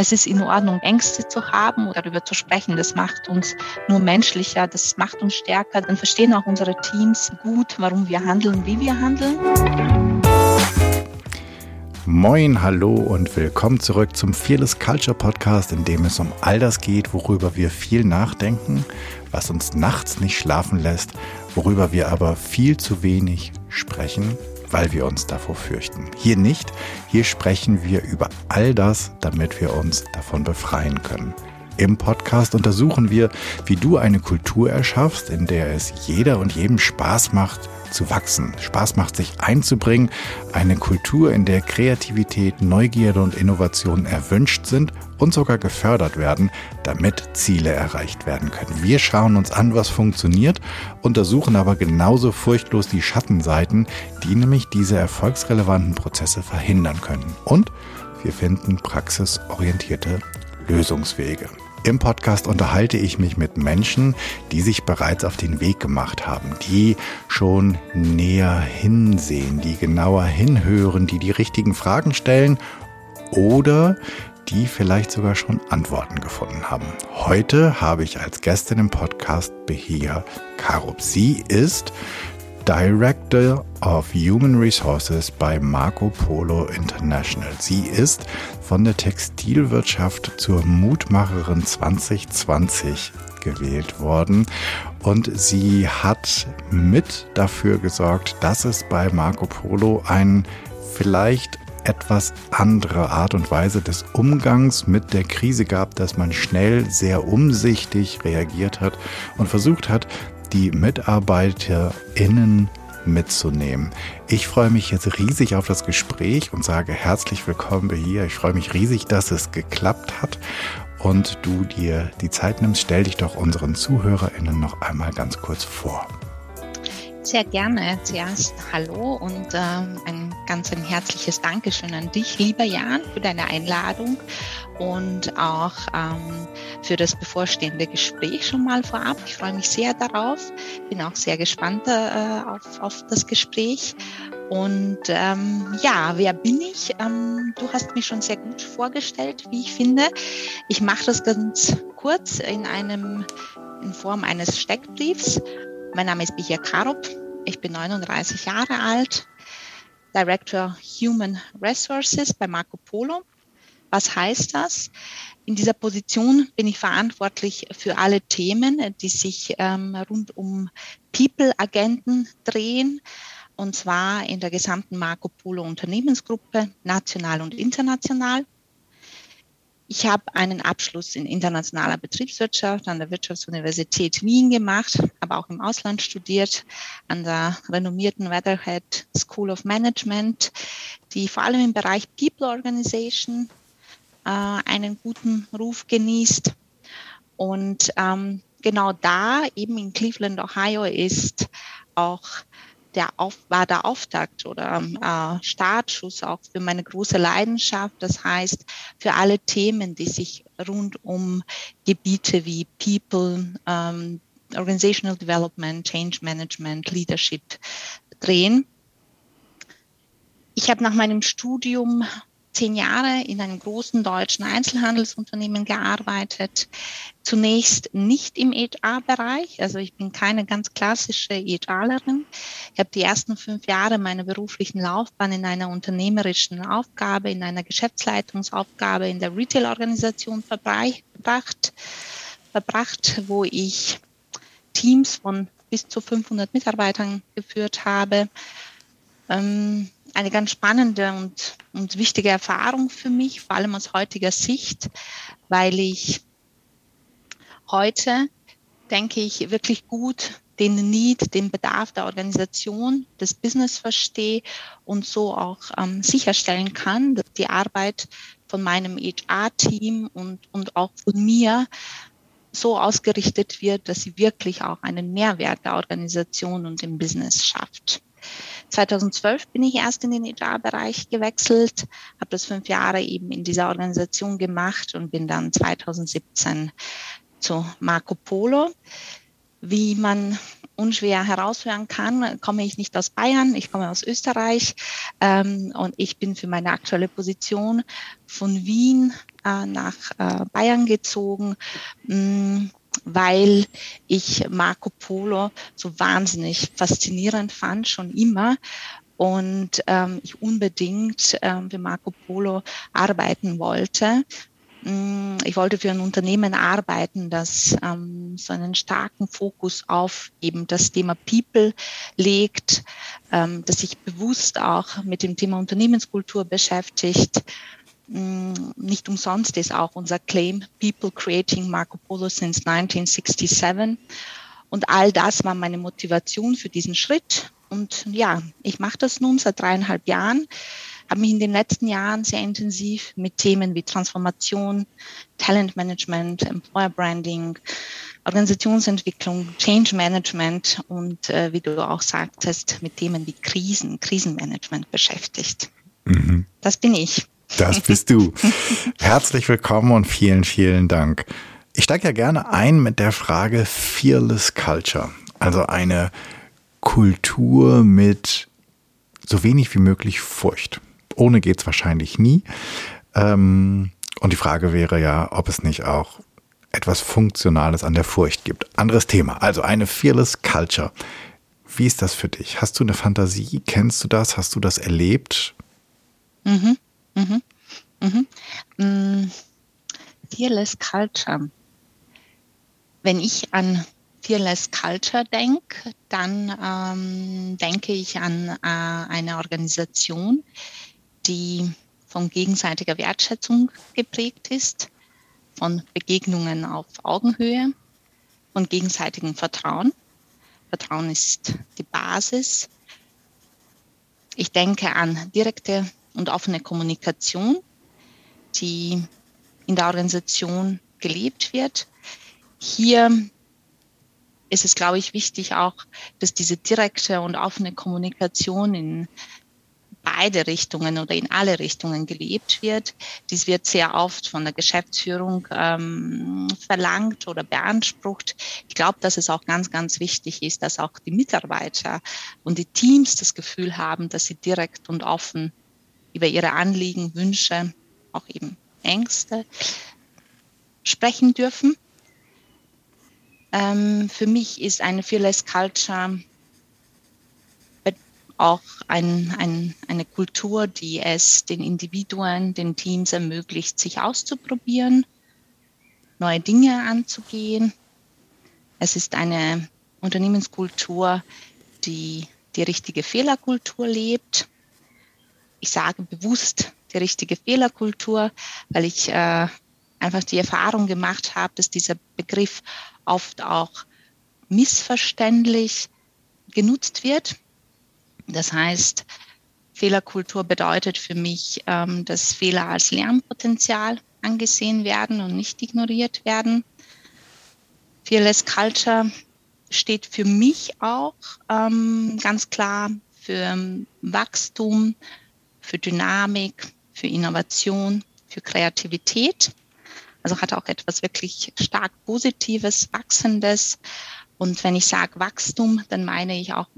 es ist in Ordnung, Ängste zu haben oder darüber zu sprechen. Das macht uns nur menschlicher, das macht uns stärker. Dann verstehen auch unsere Teams gut, warum wir handeln, wie wir handeln. Moin, hallo und willkommen zurück zum Fearless Culture Podcast, in dem es um all das geht, worüber wir viel nachdenken, was uns nachts nicht schlafen lässt, worüber wir aber viel zu wenig sprechen weil wir uns davor fürchten. Hier nicht, hier sprechen wir über all das, damit wir uns davon befreien können. Im Podcast untersuchen wir, wie du eine Kultur erschaffst, in der es jeder und jedem Spaß macht, zu wachsen, Spaß macht, sich einzubringen, eine Kultur, in der Kreativität, Neugierde und Innovation erwünscht sind und sogar gefördert werden, damit Ziele erreicht werden können. Wir schauen uns an, was funktioniert, untersuchen aber genauso furchtlos die Schattenseiten, die nämlich diese erfolgsrelevanten Prozesse verhindern können. Und wir finden praxisorientierte Lösungswege. Im Podcast unterhalte ich mich mit Menschen, die sich bereits auf den Weg gemacht haben, die schon näher hinsehen, die genauer hinhören, die die richtigen Fragen stellen oder die vielleicht sogar schon Antworten gefunden haben. Heute habe ich als Gästin im Podcast Behia Karup. Sie ist Director of Human Resources bei Marco Polo International. Sie ist von der Textilwirtschaft zur Mutmacherin 2020 gewählt worden und sie hat mit dafür gesorgt, dass es bei Marco Polo ein vielleicht etwas andere Art und Weise des Umgangs mit der Krise gab, dass man schnell sehr umsichtig reagiert hat und versucht hat, die MitarbeiterInnen mitzunehmen. Ich freue mich jetzt riesig auf das Gespräch und sage herzlich willkommen hier. Ich freue mich riesig, dass es geklappt hat und du dir die Zeit nimmst. Stell dich doch unseren ZuhörerInnen noch einmal ganz kurz vor. Sehr gerne. Zuerst Hallo und ähm, ein ganz ein herzliches Dankeschön an dich, lieber Jan, für deine Einladung und auch ähm, für das bevorstehende Gespräch schon mal vorab. Ich freue mich sehr darauf, bin auch sehr gespannt äh, auf, auf das Gespräch. Und ähm, ja, wer bin ich? Ähm, du hast mich schon sehr gut vorgestellt, wie ich finde. Ich mache das ganz kurz in einem in Form eines Steckbriefs. Mein Name ist Bichia Karup. Ich bin 39 Jahre alt, Director Human Resources bei Marco Polo was heißt das? In dieser Position bin ich verantwortlich für alle Themen, die sich ähm, rund um People-Agenten drehen, und zwar in der gesamten Marco Polo Unternehmensgruppe, national und international. Ich habe einen Abschluss in internationaler Betriebswirtschaft an der Wirtschaftsuniversität Wien gemacht, aber auch im Ausland studiert, an der renommierten Weatherhead School of Management, die vor allem im Bereich People Organization äh, einen guten Ruf genießt. Und ähm, genau da, eben in Cleveland, Ohio, ist auch der Auf, war der Auftakt oder äh, Startschuss auch für meine große Leidenschaft. Das heißt, für alle Themen, die sich rund um Gebiete wie People, ähm, Organizational Development, Change Management, Leadership drehen. Ich habe nach meinem Studium zehn Jahre in einem großen deutschen Einzelhandelsunternehmen gearbeitet. Zunächst nicht im HR-Bereich, also ich bin keine ganz klassische HRlerin. Ich habe die ersten fünf Jahre meiner beruflichen Laufbahn in einer unternehmerischen Aufgabe, in einer Geschäftsleitungsaufgabe in der Retail-Organisation verbracht, verbracht, wo ich Teams von bis zu 500 Mitarbeitern geführt habe. Ähm, eine ganz spannende und, und wichtige Erfahrung für mich, vor allem aus heutiger Sicht, weil ich heute, denke ich, wirklich gut den Need, den Bedarf der Organisation, des Business verstehe und so auch ähm, sicherstellen kann, dass die Arbeit von meinem HR-Team und, und auch von mir so ausgerichtet wird, dass sie wirklich auch einen Mehrwert der Organisation und im Business schafft. 2012 bin ich erst in den HR-Bereich gewechselt, habe das fünf Jahre eben in dieser Organisation gemacht und bin dann 2017 zu Marco Polo. Wie man unschwer heraushören kann, komme ich nicht aus Bayern, ich komme aus Österreich ähm, und ich bin für meine aktuelle Position von Wien äh, nach äh, Bayern gezogen, mh, mm, weil ich Marco Polo so wahnsinnig faszinierend fand, schon immer. Und ähm, ich unbedingt ähm, für Marco Polo arbeiten wollte. Mm, ich wollte für ein Unternehmen arbeiten, das ähm, so einen starken Fokus auf eben das Thema People legt, ähm, das sich bewusst auch mit dem Thema Unternehmenskultur beschäftigt. Mm, nicht umsonst ist auch unser Claim People Creating Marco Polo since 1967. Und all das war meine Motivation für diesen Schritt. Und ja, ich mache das nun seit dreieinhalb Jahren habe mich in den letzten Jahren sehr intensiv mit Themen wie Transformation, Talentmanagement, Employer Branding, Organisationsentwicklung, Change Management und äh, wie du auch sagtest, mit Themen wie Krisen, Krisenmanagement beschäftigt. Mhm. Das bin ich. Das bist du. Herzlich willkommen und vielen, vielen Dank. Ich steige ja gerne ein mit der Frage Fearless Culture, also eine Kultur mit so wenig wie möglich Furcht ohne geht es wahrscheinlich nie. Ähm, und die Frage wäre ja, ob es nicht auch etwas Funktionales an der Furcht gibt. Anderes Thema. Also eine Fearless Culture. Wie ist das für dich? Hast du eine Fantasie? Kennst du das? Hast du das erlebt? Mhm. Mhm. Mhm. Mm, Fearless Culture. Wenn ich an Fearless Culture denke, dann ähm, denke ich an äh, eine Organisation, die von gegenseitiger Wertschätzung geprägt ist, von Begegnungen auf Augenhöhe, von gegenseitigem Vertrauen. Vertrauen ist die Basis. Ich denke an direkte und offene Kommunikation, die in der Organisation gelebt wird. Hier ist es, glaube ich, wichtig auch, dass diese direkte und offene Kommunikation in beide Richtungen oder in alle Richtungen gelebt wird. Dies wird sehr oft von der Geschäftsführung ähm, verlangt oder beansprucht. Ich glaube, dass es auch ganz, ganz wichtig ist, dass auch die Mitarbeiter und die Teams das Gefühl haben, dass sie direkt und offen über ihre Anliegen, Wünsche, auch eben Ängste sprechen dürfen. Ähm, für mich ist eine Fearless Culture auch ein, ein, eine Kultur, die es den Individuen, den Teams ermöglicht, sich auszuprobieren, neue Dinge anzugehen. Es ist eine Unternehmenskultur, die die richtige Fehlerkultur lebt. Ich sage bewusst die richtige Fehlerkultur, weil ich äh, einfach die Erfahrung gemacht habe, dass dieser Begriff oft auch missverständlich genutzt wird. Das heißt, Fehlerkultur bedeutet für mich, ähm, dass Fehler als Lernpotenzial angesehen werden und nicht ignoriert werden. Fearless Culture steht für mich auch ähm, ganz klar für Wachstum, für Dynamik, für Innovation, für Kreativität. Also hat auch etwas wirklich stark Positives, Wachsendes. Und wenn ich sage Wachstum, dann meine ich auch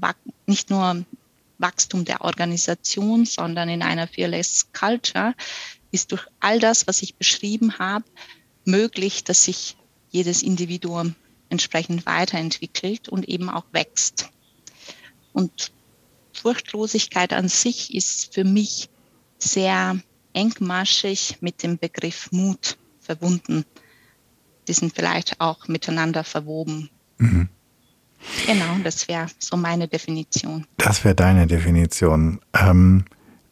nicht nur Wachstum der Organisation, sondern in einer Fearless Culture ist durch all das, was ich beschrieben habe, möglich, dass sich jedes Individuum entsprechend weiterentwickelt und eben auch wächst. Und Furchtlosigkeit an sich ist für mich sehr engmaschig mit dem Begriff Mut verbunden. Die sind vielleicht auch miteinander verwoben. Mhm. Genau, das wäre so meine Definition. Das wäre deine Definition. Ähm,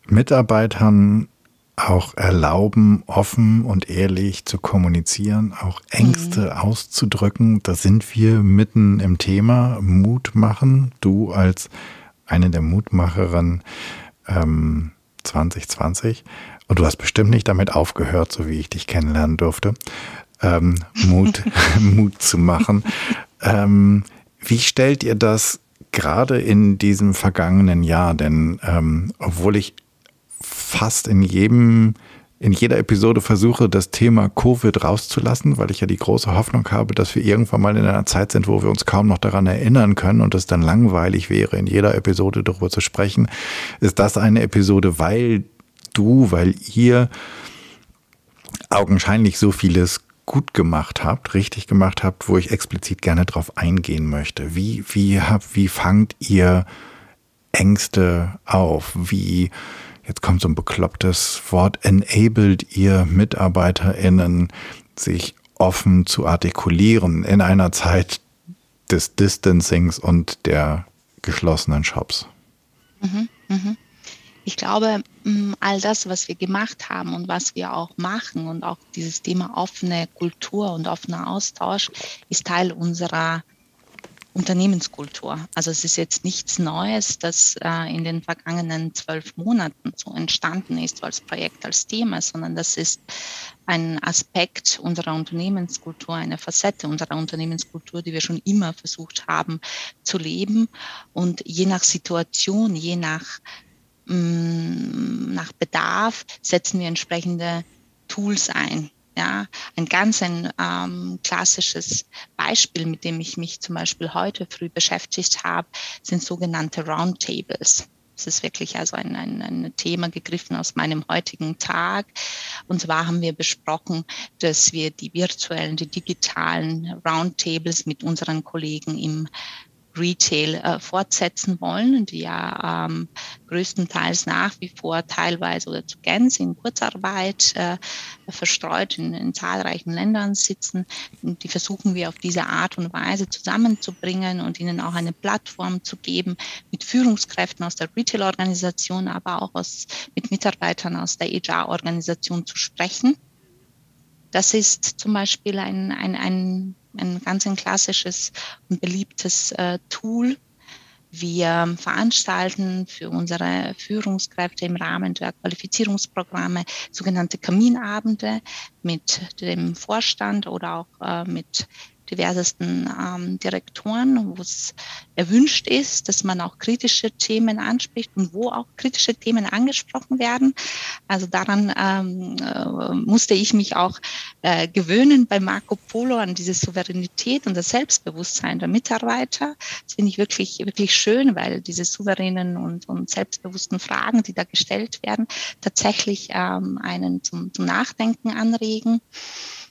Mitarbeitern auch erlauben, offen und ehrlich zu kommunizieren, auch Ängste mhm. auszudrücken. Da sind wir mitten im Thema Mut machen. Du als eine der Mutmacherinnen ähm, 2020. Und du hast bestimmt nicht damit aufgehört, so wie ich dich kennenlernen durfte, ähm, Mut, Mut zu machen. Ähm, wie stellt ihr das gerade in diesem vergangenen Jahr? Denn ähm, obwohl ich fast in jedem in jeder Episode versuche, das Thema Covid rauszulassen, weil ich ja die große Hoffnung habe, dass wir irgendwann mal in einer Zeit sind, wo wir uns kaum noch daran erinnern können und es dann langweilig wäre, in jeder Episode darüber zu sprechen, ist das eine Episode, weil du, weil ihr augenscheinlich so vieles gut gemacht habt, richtig gemacht habt, wo ich explizit gerne drauf eingehen möchte. Wie, wie, wie fangt ihr Ängste auf? Wie, jetzt kommt so ein beklopptes Wort, enabled ihr MitarbeiterInnen, sich offen zu artikulieren in einer Zeit des Distancings und der geschlossenen Shops? Mhm, mh. Ich glaube, mm, all das, was wir gemacht haben und was wir auch machen und auch dieses Thema offene Kultur und offener Austausch ist Teil unserer Unternehmenskultur. Also es ist jetzt nichts Neues, das äh, in den vergangenen zwölf Monaten so entstanden ist als Projekt, als Thema, sondern das ist ein Aspekt unserer Unternehmenskultur, eine Facette unserer Unternehmenskultur, die wir schon immer versucht haben zu leben. Und je nach Situation, je nach, mh, mm, nach Bedarf setzen wir entsprechende Tools ein. Ja, ein ganz ein ähm, klassisches Beispiel, mit dem ich mich zum Beispiel heute früh beschäftigt habe, sind sogenannte Roundtables. Das ist wirklich also ein, ein, ein Thema gegriffen aus meinem heutigen Tag. Und zwar haben wir besprochen, dass wir die virtuellen, die digitalen Roundtables mit unseren Kollegen im Retail äh, fortsetzen wollen, die ja ähm, größtenteils nach wie vor teilweise oder zu Gänze in Kurzarbeit äh, verstreut in, in, zahlreichen Ländern sitzen. Und die versuchen wir auf diese Art und Weise zusammenzubringen und ihnen auch eine Plattform zu geben mit Führungskräften aus der Retail-Organisation, aber auch aus, mit Mitarbeitern aus der HR-Organisation zu sprechen. Das ist zum Beispiel ein, ein, ein ein ganz ein klassisches und beliebtes äh, Tool. Wir veranstalten für unsere Führungskräfte im Rahmen der Qualifizierungsprogramme sogenannte Kaminabende mit dem Vorstand oder auch äh, mit diversesten ähm, Direktoren, wo es erwünscht ist, dass man auch kritische Themen anspricht und wo auch kritische Themen angesprochen werden. Also daran ähm, äh, musste ich mich auch äh, gewöhnen bei Marco Polo an diese Souveränität und das Selbstbewusstsein der Mitarbeiter. Das finde ich wirklich, wirklich schön, weil diese souveränen und, und selbstbewussten Fragen, die da gestellt werden, tatsächlich ähm, einen zum, zum Nachdenken anregen.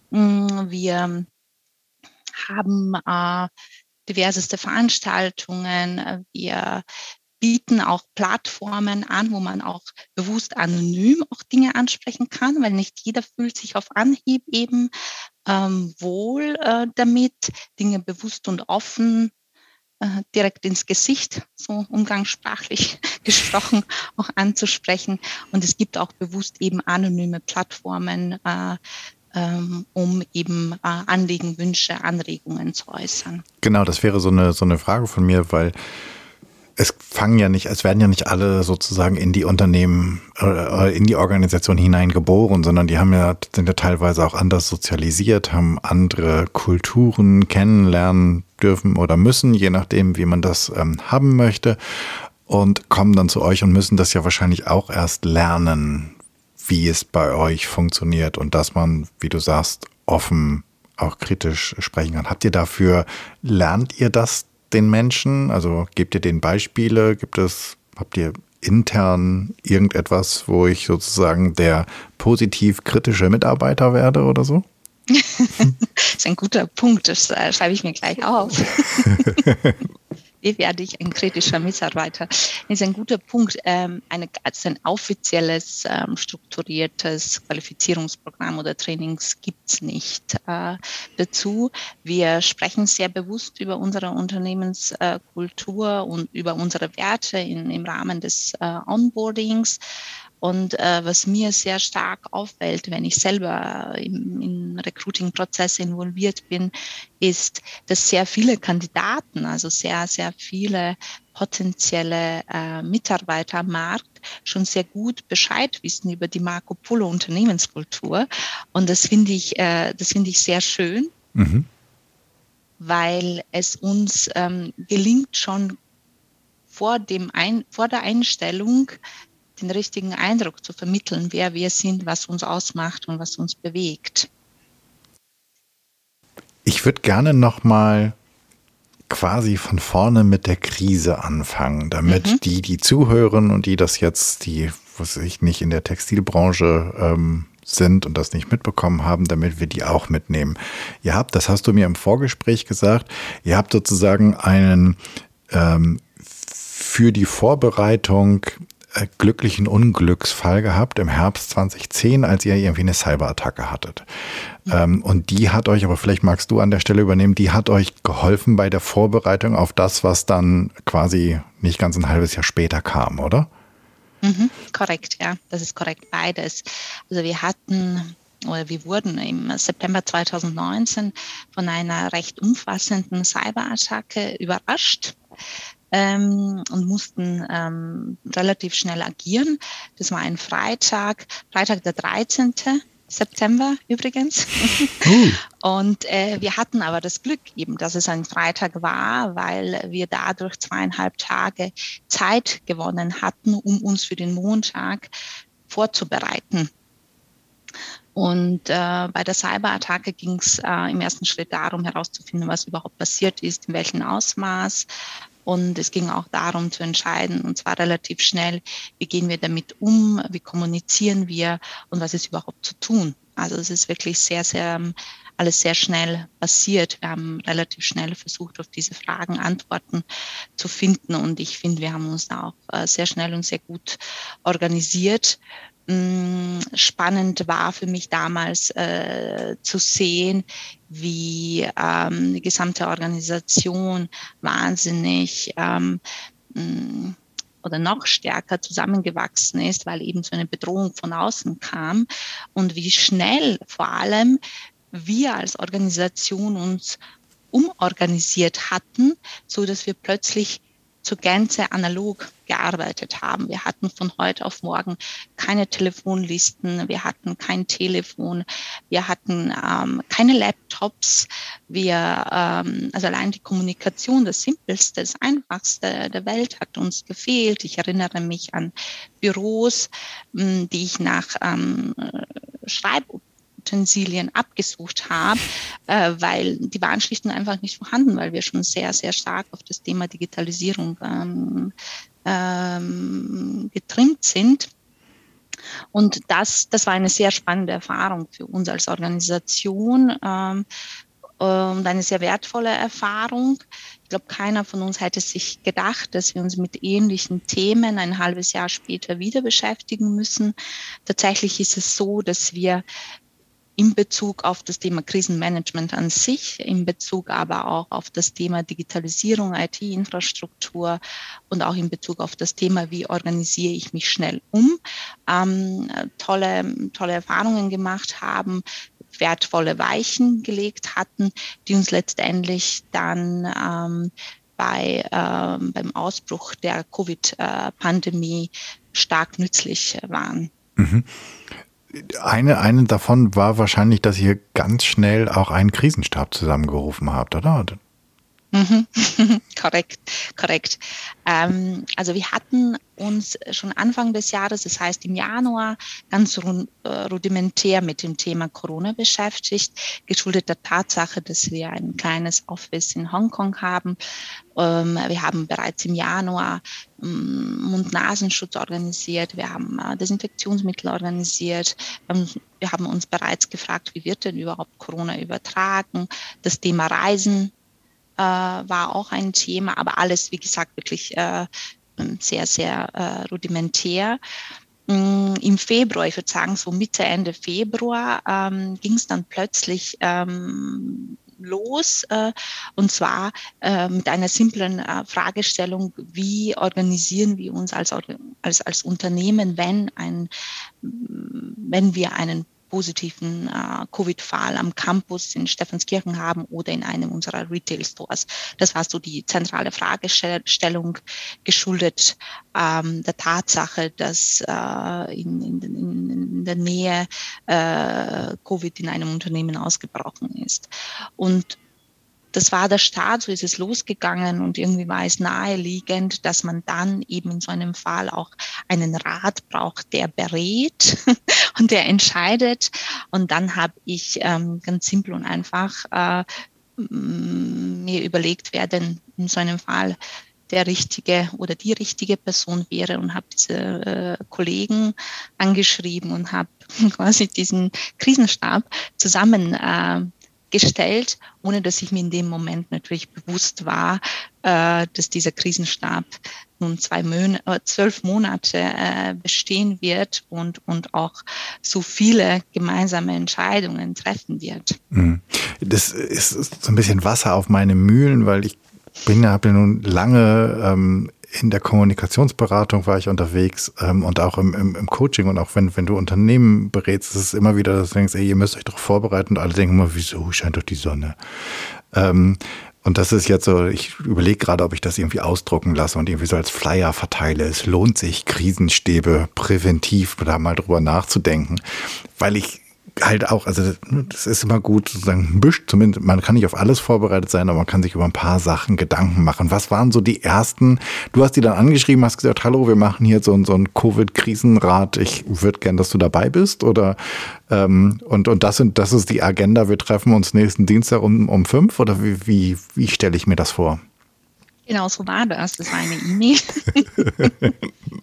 Mm, wir haben äh, diverseste Veranstaltungen. Wir bieten auch Plattformen an, wo man auch bewusst anonym auch Dinge ansprechen kann, weil nicht jeder fühlt sich auf Anhieb eben ähm, wohl äh, damit, Dinge bewusst und offen äh, direkt ins Gesicht, so umgangssprachlich gesprochen, auch anzusprechen. Und es gibt auch bewusst eben anonyme Plattformen, äh, um eben äh, Anliegen, Wünsche, Anregungen zu äußern. Genau, das wäre so eine, so eine Frage von mir, weil es fangen ja nicht, es werden ja nicht alle sozusagen in die Unternehmen äh, in die Organisation hineingeboren, sondern die haben ja, sind ja teilweise auch anders sozialisiert, haben andere Kulturen kennenlernen dürfen oder müssen, je nachdem, wie man das ähm, haben möchte und kommen dann zu euch und müssen das ja wahrscheinlich auch erst lernen, wie es bei euch funktioniert und dass man, wie du sagst, offen auch kritisch sprechen kann. Habt ihr dafür, lernt ihr das den Menschen? Also gebt ihr den Beispiele? Gibt es, habt ihr intern irgendetwas, wo ich sozusagen der positiv kritische Mitarbeiter werde oder so? das ist ein guter Punkt, das äh, schreibe ich mir gleich auf. wie werde ich ein kritischer Mitarbeiter? Das ist ein guter Punkt. Ähm, eine, also ein offizielles, ähm, strukturiertes Qualifizierungsprogramm oder Trainings gibt es nicht äh, dazu. Wir sprechen sehr bewusst über unsere Unternehmenskultur und über unsere Werte in, im Rahmen des äh, Onboardings. Und äh, was mir sehr stark auffällt, wenn ich selber im, im Recruiting-Prozess involviert bin, ist, dass sehr viele Kandidaten, also sehr, sehr viele potenzielle äh, Mitarbeiter am Markt schon sehr gut Bescheid wissen über die Marco Polo Unternehmenskultur. Und das finde ich, äh, das finde ich sehr schön, mhm. weil es uns ähm, gelingt schon vor dem Ein vor der Einstellung den richtigen Eindruck zu vermitteln, wer wir sind, was uns ausmacht und was uns bewegt. Ich würde gerne noch mal quasi von vorne mit der Krise anfangen, damit mhm. die, die zuhören und die das jetzt, die, was ich nicht in der Textilbranche ähm, sind und das nicht mitbekommen haben, damit wir die auch mitnehmen. Ihr habt, das hast du mir im Vorgespräch gesagt, ihr habt sozusagen einen ähm, für die Vorbereitung glücklichen Unglücksfall gehabt im Herbst 2010, als ihr irgendwie eine Cyberattacke hattet. Ähm, und die hat euch, aber vielleicht magst du an der Stelle übernehmen, die hat euch geholfen bei der Vorbereitung auf das, was dann quasi nicht ganz ein halbes Jahr später kam, oder? Mhm, korrekt, ja, das ist korrekt, beides. Also wir hatten oder wir wurden im September 2019 von einer recht umfassenden Cyberattacke überrascht ähm, und mussten ähm, relativ schnell agieren. Das war ein Freitag, Freitag der 13. September übrigens. Und äh, wir hatten aber das Glück eben, dass es ein Freitag war, weil wir dadurch zweieinhalb Tage Zeit gewonnen hatten, um uns für den Montag vorzubereiten. Und äh, bei der Cyberattacke ging es äh, im ersten Schritt darum, herauszufinden, was überhaupt passiert ist, in welchem Ausmaß, und es ging auch darum zu entscheiden, und zwar relativ schnell, wie gehen wir damit um, wie kommunizieren wir und was ist überhaupt zu tun. Also es ist wirklich sehr, sehr alles sehr schnell passiert. Wir haben relativ schnell versucht, auf diese Fragen Antworten zu finden. Und ich finde, wir haben uns da auch äh, sehr schnell und sehr gut organisiert. Spannend war für mich damals äh, zu sehen, wie ähm, die gesamte Organisation wahnsinnig ähm, oder noch stärker zusammengewachsen ist, weil eben so eine Bedrohung von außen kam und wie schnell vor allem wir als Organisation uns umorganisiert hatten, so dass wir plötzlich zur Gänze analog gearbeitet haben. Wir hatten von heute auf morgen keine Telefonlisten, wir hatten kein Telefon, wir hatten ähm, keine Laptops, wir, ähm, also allein die Kommunikation, das Simpelste, das Einfachste der Welt hat uns gefehlt. Ich erinnere mich an Büros, die ich nach ähm, Schreib Utensilien abgesucht habe, äh, weil die waren schlicht und einfach nicht vorhanden, weil wir schon sehr, sehr stark auf das Thema Digitalisierung ähm, ähm, getrimmt sind. Und das, das war eine sehr spannende Erfahrung für uns als Organisation ähm, und eine sehr wertvolle Erfahrung. Ich glaube, keiner von uns hätte sich gedacht, dass wir uns mit ähnlichen Themen ein halbes Jahr später wieder beschäftigen müssen. Tatsächlich ist es so, dass wir in Bezug auf das Thema Krisenmanagement an sich, in Bezug aber auch auf das Thema Digitalisierung, IT-Infrastruktur und auch in Bezug auf das Thema, wie organisiere ich mich schnell um, ähm, tolle, tolle Erfahrungen gemacht haben, wertvolle Weichen gelegt hatten, die uns letztendlich dann ähm, bei, ähm, beim Ausbruch der Covid-Pandemie stark nützlich waren. Mhm eine, eine davon war wahrscheinlich, dass ihr ganz schnell auch einen Krisenstab zusammengerufen habt, oder? Mhm. korrekt, korrekt. Ähm, also wir hatten uns schon Anfang des Jahres, das heißt im Januar, ganz äh, rudimentär mit dem Thema Corona beschäftigt, geschuldet der Tatsache, dass wir ein kleines Office in Hongkong haben. Ähm, wir haben bereits im Januar ähm, Mund-Nasenschutz organisiert, wir haben äh, Desinfektionsmittel organisiert, wir haben uns bereits gefragt, wie wird denn überhaupt Corona übertragen, das Thema Reisen äh, war auch ein Thema, aber alles, wie gesagt, wirklich äh, sehr, sehr äh, rudimentär. Mm, Im Februar, ich würde sagen so Mitte, Ende Februar, ähm, ging es dann plötzlich ähm, los äh, und zwar äh, mit einer simplen äh, Fragestellung, wie organisieren wir uns als, als, als Unternehmen, wenn, ein, wenn wir einen positiven äh, Covid-Fall am Campus in Stephanskirchen haben oder in einem unserer Retail-Stores. Das war so die zentrale Fragestellung, geschuldet ähm, der Tatsache, dass äh, in, in, in, der Nähe äh, Covid in einem Unternehmen ausgebrochen ist. Und das war der Start, so ist es losgegangen und irgendwie war es naheliegend, dass man dann eben in so einem Fall auch einen Rat braucht, der berät und der entscheidet. Und dann habe ich ähm, ganz simpel und einfach äh, mir überlegt, wer denn in so einem Fall der richtige oder die richtige Person wäre und habe diese äh, Kollegen angeschrieben und habe quasi diesen Krisenstab zusammengestellt, äh, ohne dass ich mir in dem Moment natürlich bewusst war, äh, dass dieser Krisenstab nun zwei Mon äh, zwölf Monate äh, bestehen wird und, und auch so viele gemeinsame Entscheidungen treffen wird. Mhm. Das ist so ein bisschen Wasser auf meine Mühlen, weil ich bin habe ja nun lange ähm, in der Kommunikationsberatung war ich unterwegs ähm, und auch im, im, im, Coaching und auch wenn, wenn du Unternehmen berätst, ist es immer wieder, dass du denkst, ey, ihr müsst euch doch vorbereiten und alle denken immer, wieso scheint doch die Sonne. Ähm, und das ist jetzt so, ich überlege gerade, ob ich das irgendwie ausdrucken lasse und irgendwie so als Flyer verteile. Es lohnt sich, Krisenstäbe präventiv da mal drüber nachzudenken, weil ich halt auch, also das ist immer gut, sozusagen ein bisschen, zumindest, man kann nicht auf alles vorbereitet sein, aber man kann sich über ein paar Sachen Gedanken machen. Was waren so die ersten, du hast die dann angeschrieben, hast gesagt, hallo, wir machen hier so, so ein Covid-Krisenrat, ich würde gern, dass du dabei bist oder ähm, und, und das sind, das ist die Agenda, wir treffen uns nächsten Dienstag um, um fünf oder wie, wie, wie stelle ich mir das vor? Genau so war das. Das war eine E-Mail.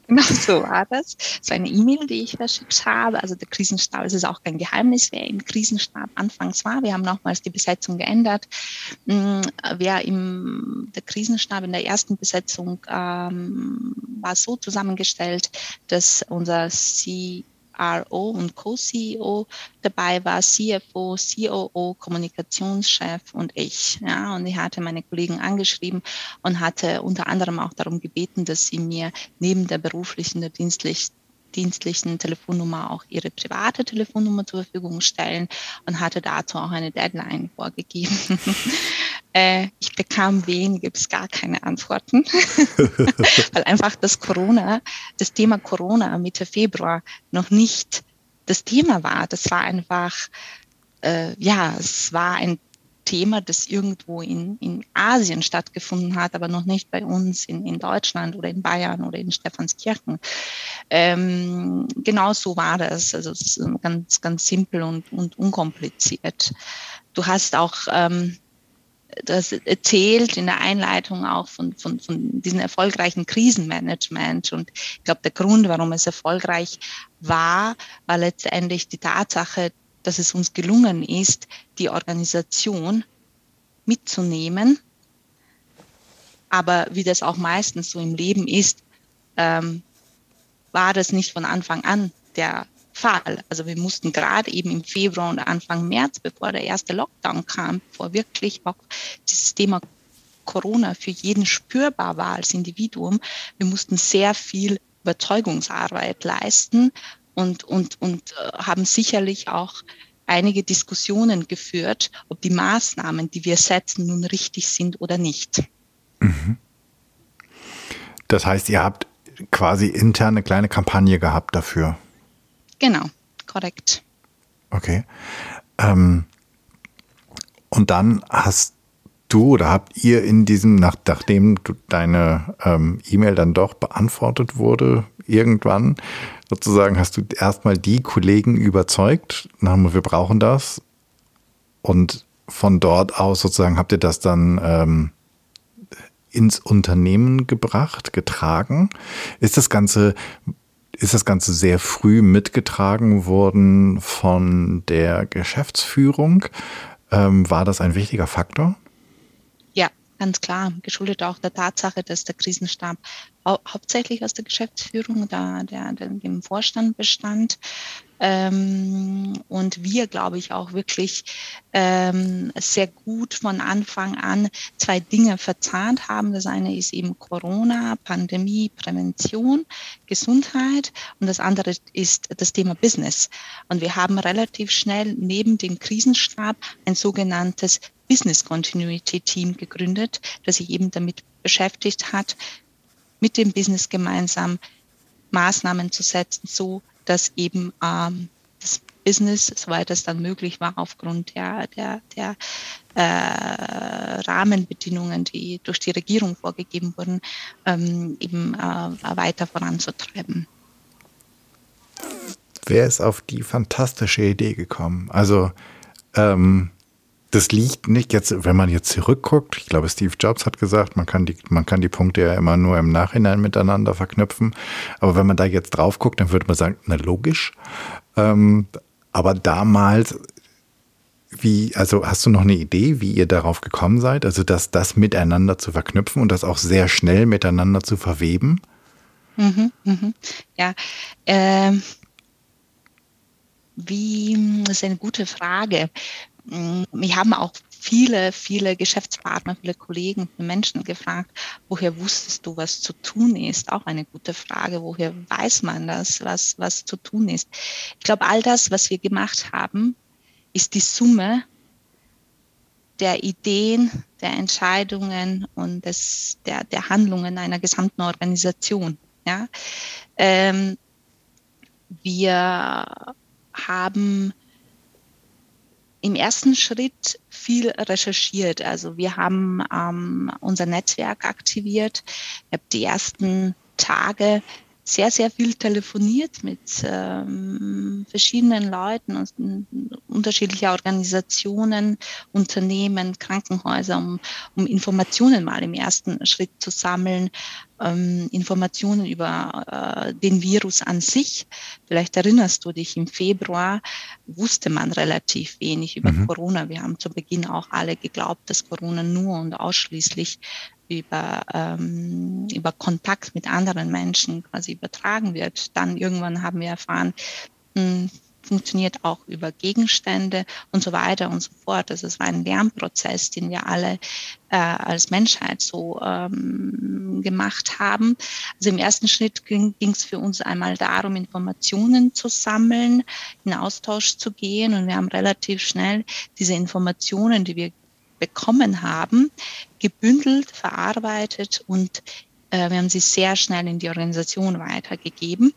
genau so war das. Das war eine E-Mail, die ich verschickt habe. Also der Krisenstab, es ist auch kein Geheimnis, wer im Krisenstab anfangs war. Wir haben nochmals die Besetzung geändert. Mm, wer im der Krisenstab in der ersten Besetzung ähm, war so zusammengestellt, dass unser C CRO und Co-CEO dabei war, CFO, COO, Kommunikationschef und ich. Ja, und ich hatte meine Kollegen angeschrieben und hatte unter anderem auch darum gebeten, dass sie mir neben der beruflichen, der dienstlichen dienstlichen Telefonnummer auch ihre private Telefonnummer zur Verfügung stellen und hatte dazu auch eine Deadline vorgegeben. äh, ich bekam wenige bis gar keine Antworten, weil einfach das Corona, das Thema Corona Mitte Februar noch nicht das Thema war. Das war einfach, äh, ja, es war ein Thema, das irgendwo in, in Asien stattgefunden hat, aber noch nicht bei uns in, in Deutschland oder in Bayern oder in Stephanskirchen. Ähm, genau so war das. Also es ist ganz, ganz simpel und, und unkompliziert. Du hast auch ähm, das erzählt in der Einleitung auch von, von, von diesem erfolgreichen Krisenmanagement. Und ich glaube, der Grund, warum es erfolgreich war, war letztendlich die Tatsache, dass es uns gelungen ist, die Organisation mitzunehmen. Aber wie das auch meistens so im Leben ist, ähm, war das nicht von Anfang an der Fall. Also wir mussten gerade eben im Februar und Anfang März, bevor der erste Lockdown kam, bevor wirklich auch dieses Thema Corona für jeden spürbar war als Individuum, wir mussten sehr viel Überzeugungsarbeit leisten und, und, und äh, haben sicherlich auch einige Diskussionen geführt, ob die Maßnahmen, die wir setzen, nun richtig sind oder nicht. Mhm. Das heißt, ihr habt quasi interne kleine Kampagne gehabt dafür. Genau, korrekt. Okay. Ähm, und dann hast du oder habt ihr in diesem, nach, nachdem deine ähm, E-Mail dann doch beantwortet wurde, irgendwann sozusagen hast du erstmal die Kollegen überzeugt, haben wir brauchen das. Und von dort aus sozusagen habt ihr das dann ähm, ins Unternehmen gebracht, getragen. Ist das Ganze, ist das Ganze sehr früh mitgetragen worden von der Geschäftsführung? Ähm, war das ein wichtiger Faktor? ganz klar, geschuldet auch der Tatsache, dass der Krisenstab hau hauptsächlich aus der Geschäftsführung, da der, der dem Vorstand bestand. Ähm, und wir, glaube ich, auch wirklich ähm, sehr gut von Anfang an zwei Dinge verzahnt haben. Das eine ist eben Corona, Pandemie, Prävention, Gesundheit und das andere ist das Thema Business. Und wir haben relativ schnell neben dem Krisenstab ein sogenanntes Business Continuity Team gegründet, das sich eben damit beschäftigt hat, mit dem Business gemeinsam Maßnahmen zu setzen, so dass eben ähm, das Business, soweit es dann möglich war, aufgrund der, der, der äh, Rahmenbedingungen, die durch die Regierung vorgegeben wurden, ähm, eben äh, weiter voranzutreiben. Wer ist auf die fantastische Idee gekommen? Also ähm, das liegt nicht jetzt, wenn man jetzt zurückguckt. Ich glaube, Steve Jobs hat gesagt, man kann die, man kann die Punkte ja immer nur im Nachhinein miteinander verknüpfen. Aber wenn man da jetzt drauf guckt, dann würde man sagen, na logisch. Ähm, aber damals, wie, also hast du noch eine Idee, wie ihr darauf gekommen seid? Also, dass das miteinander zu verknüpfen und das auch sehr schnell miteinander zu verweben? Mhm, mhm. Ja, ähm, wie, das ist eine gute Frage. Mm, wir haben auch viele, viele Geschäftspartner, viele Kollegen, viele Menschen gefragt, woher wusstest du, was zu tun ist? Auch eine gute Frage. Woher weiß man das, was, was zu tun ist? Ich glaube, all das, was wir gemacht haben, ist die Summe der Ideen, der Entscheidungen und des, der, der Handlungen einer gesamten Organisation. Ja? Ähm, wir haben im ersten Schritt viel recherchiert. Also wir haben ähm, unser Netzwerk aktiviert. Ich habe die ersten Tage sehr, sehr viel telefoniert mit ähm, verschiedenen Leuten aus unterschiedlicher Organisationen, Unternehmen, Krankenhäuser, um, um Informationen mal im ersten Schritt zu sammeln, ähm, Informationen über äh, den Virus an sich. Vielleicht erinnerst du dich, im Februar wusste man relativ wenig über mhm. Corona. Wir haben zu Beginn auch alle geglaubt, dass Corona nur und ausschließlich über, ähm, über Kontakt mit anderen Menschen quasi übertragen wird. Dann irgendwann haben wir erfahren, mh, hm, funktioniert auch über Gegenstände und so weiter und so fort. Also es war ein Lernprozess, den wir alle äh, als Menschheit so ähm, gemacht haben. Also im ersten Schritt ging es für uns einmal darum, Informationen zu sammeln, in Austausch zu gehen und wir haben relativ schnell diese Informationen, die wir bekommen haben, gebündelt, verarbeitet und äh, wir haben sie sehr schnell in die Organisation weitergegeben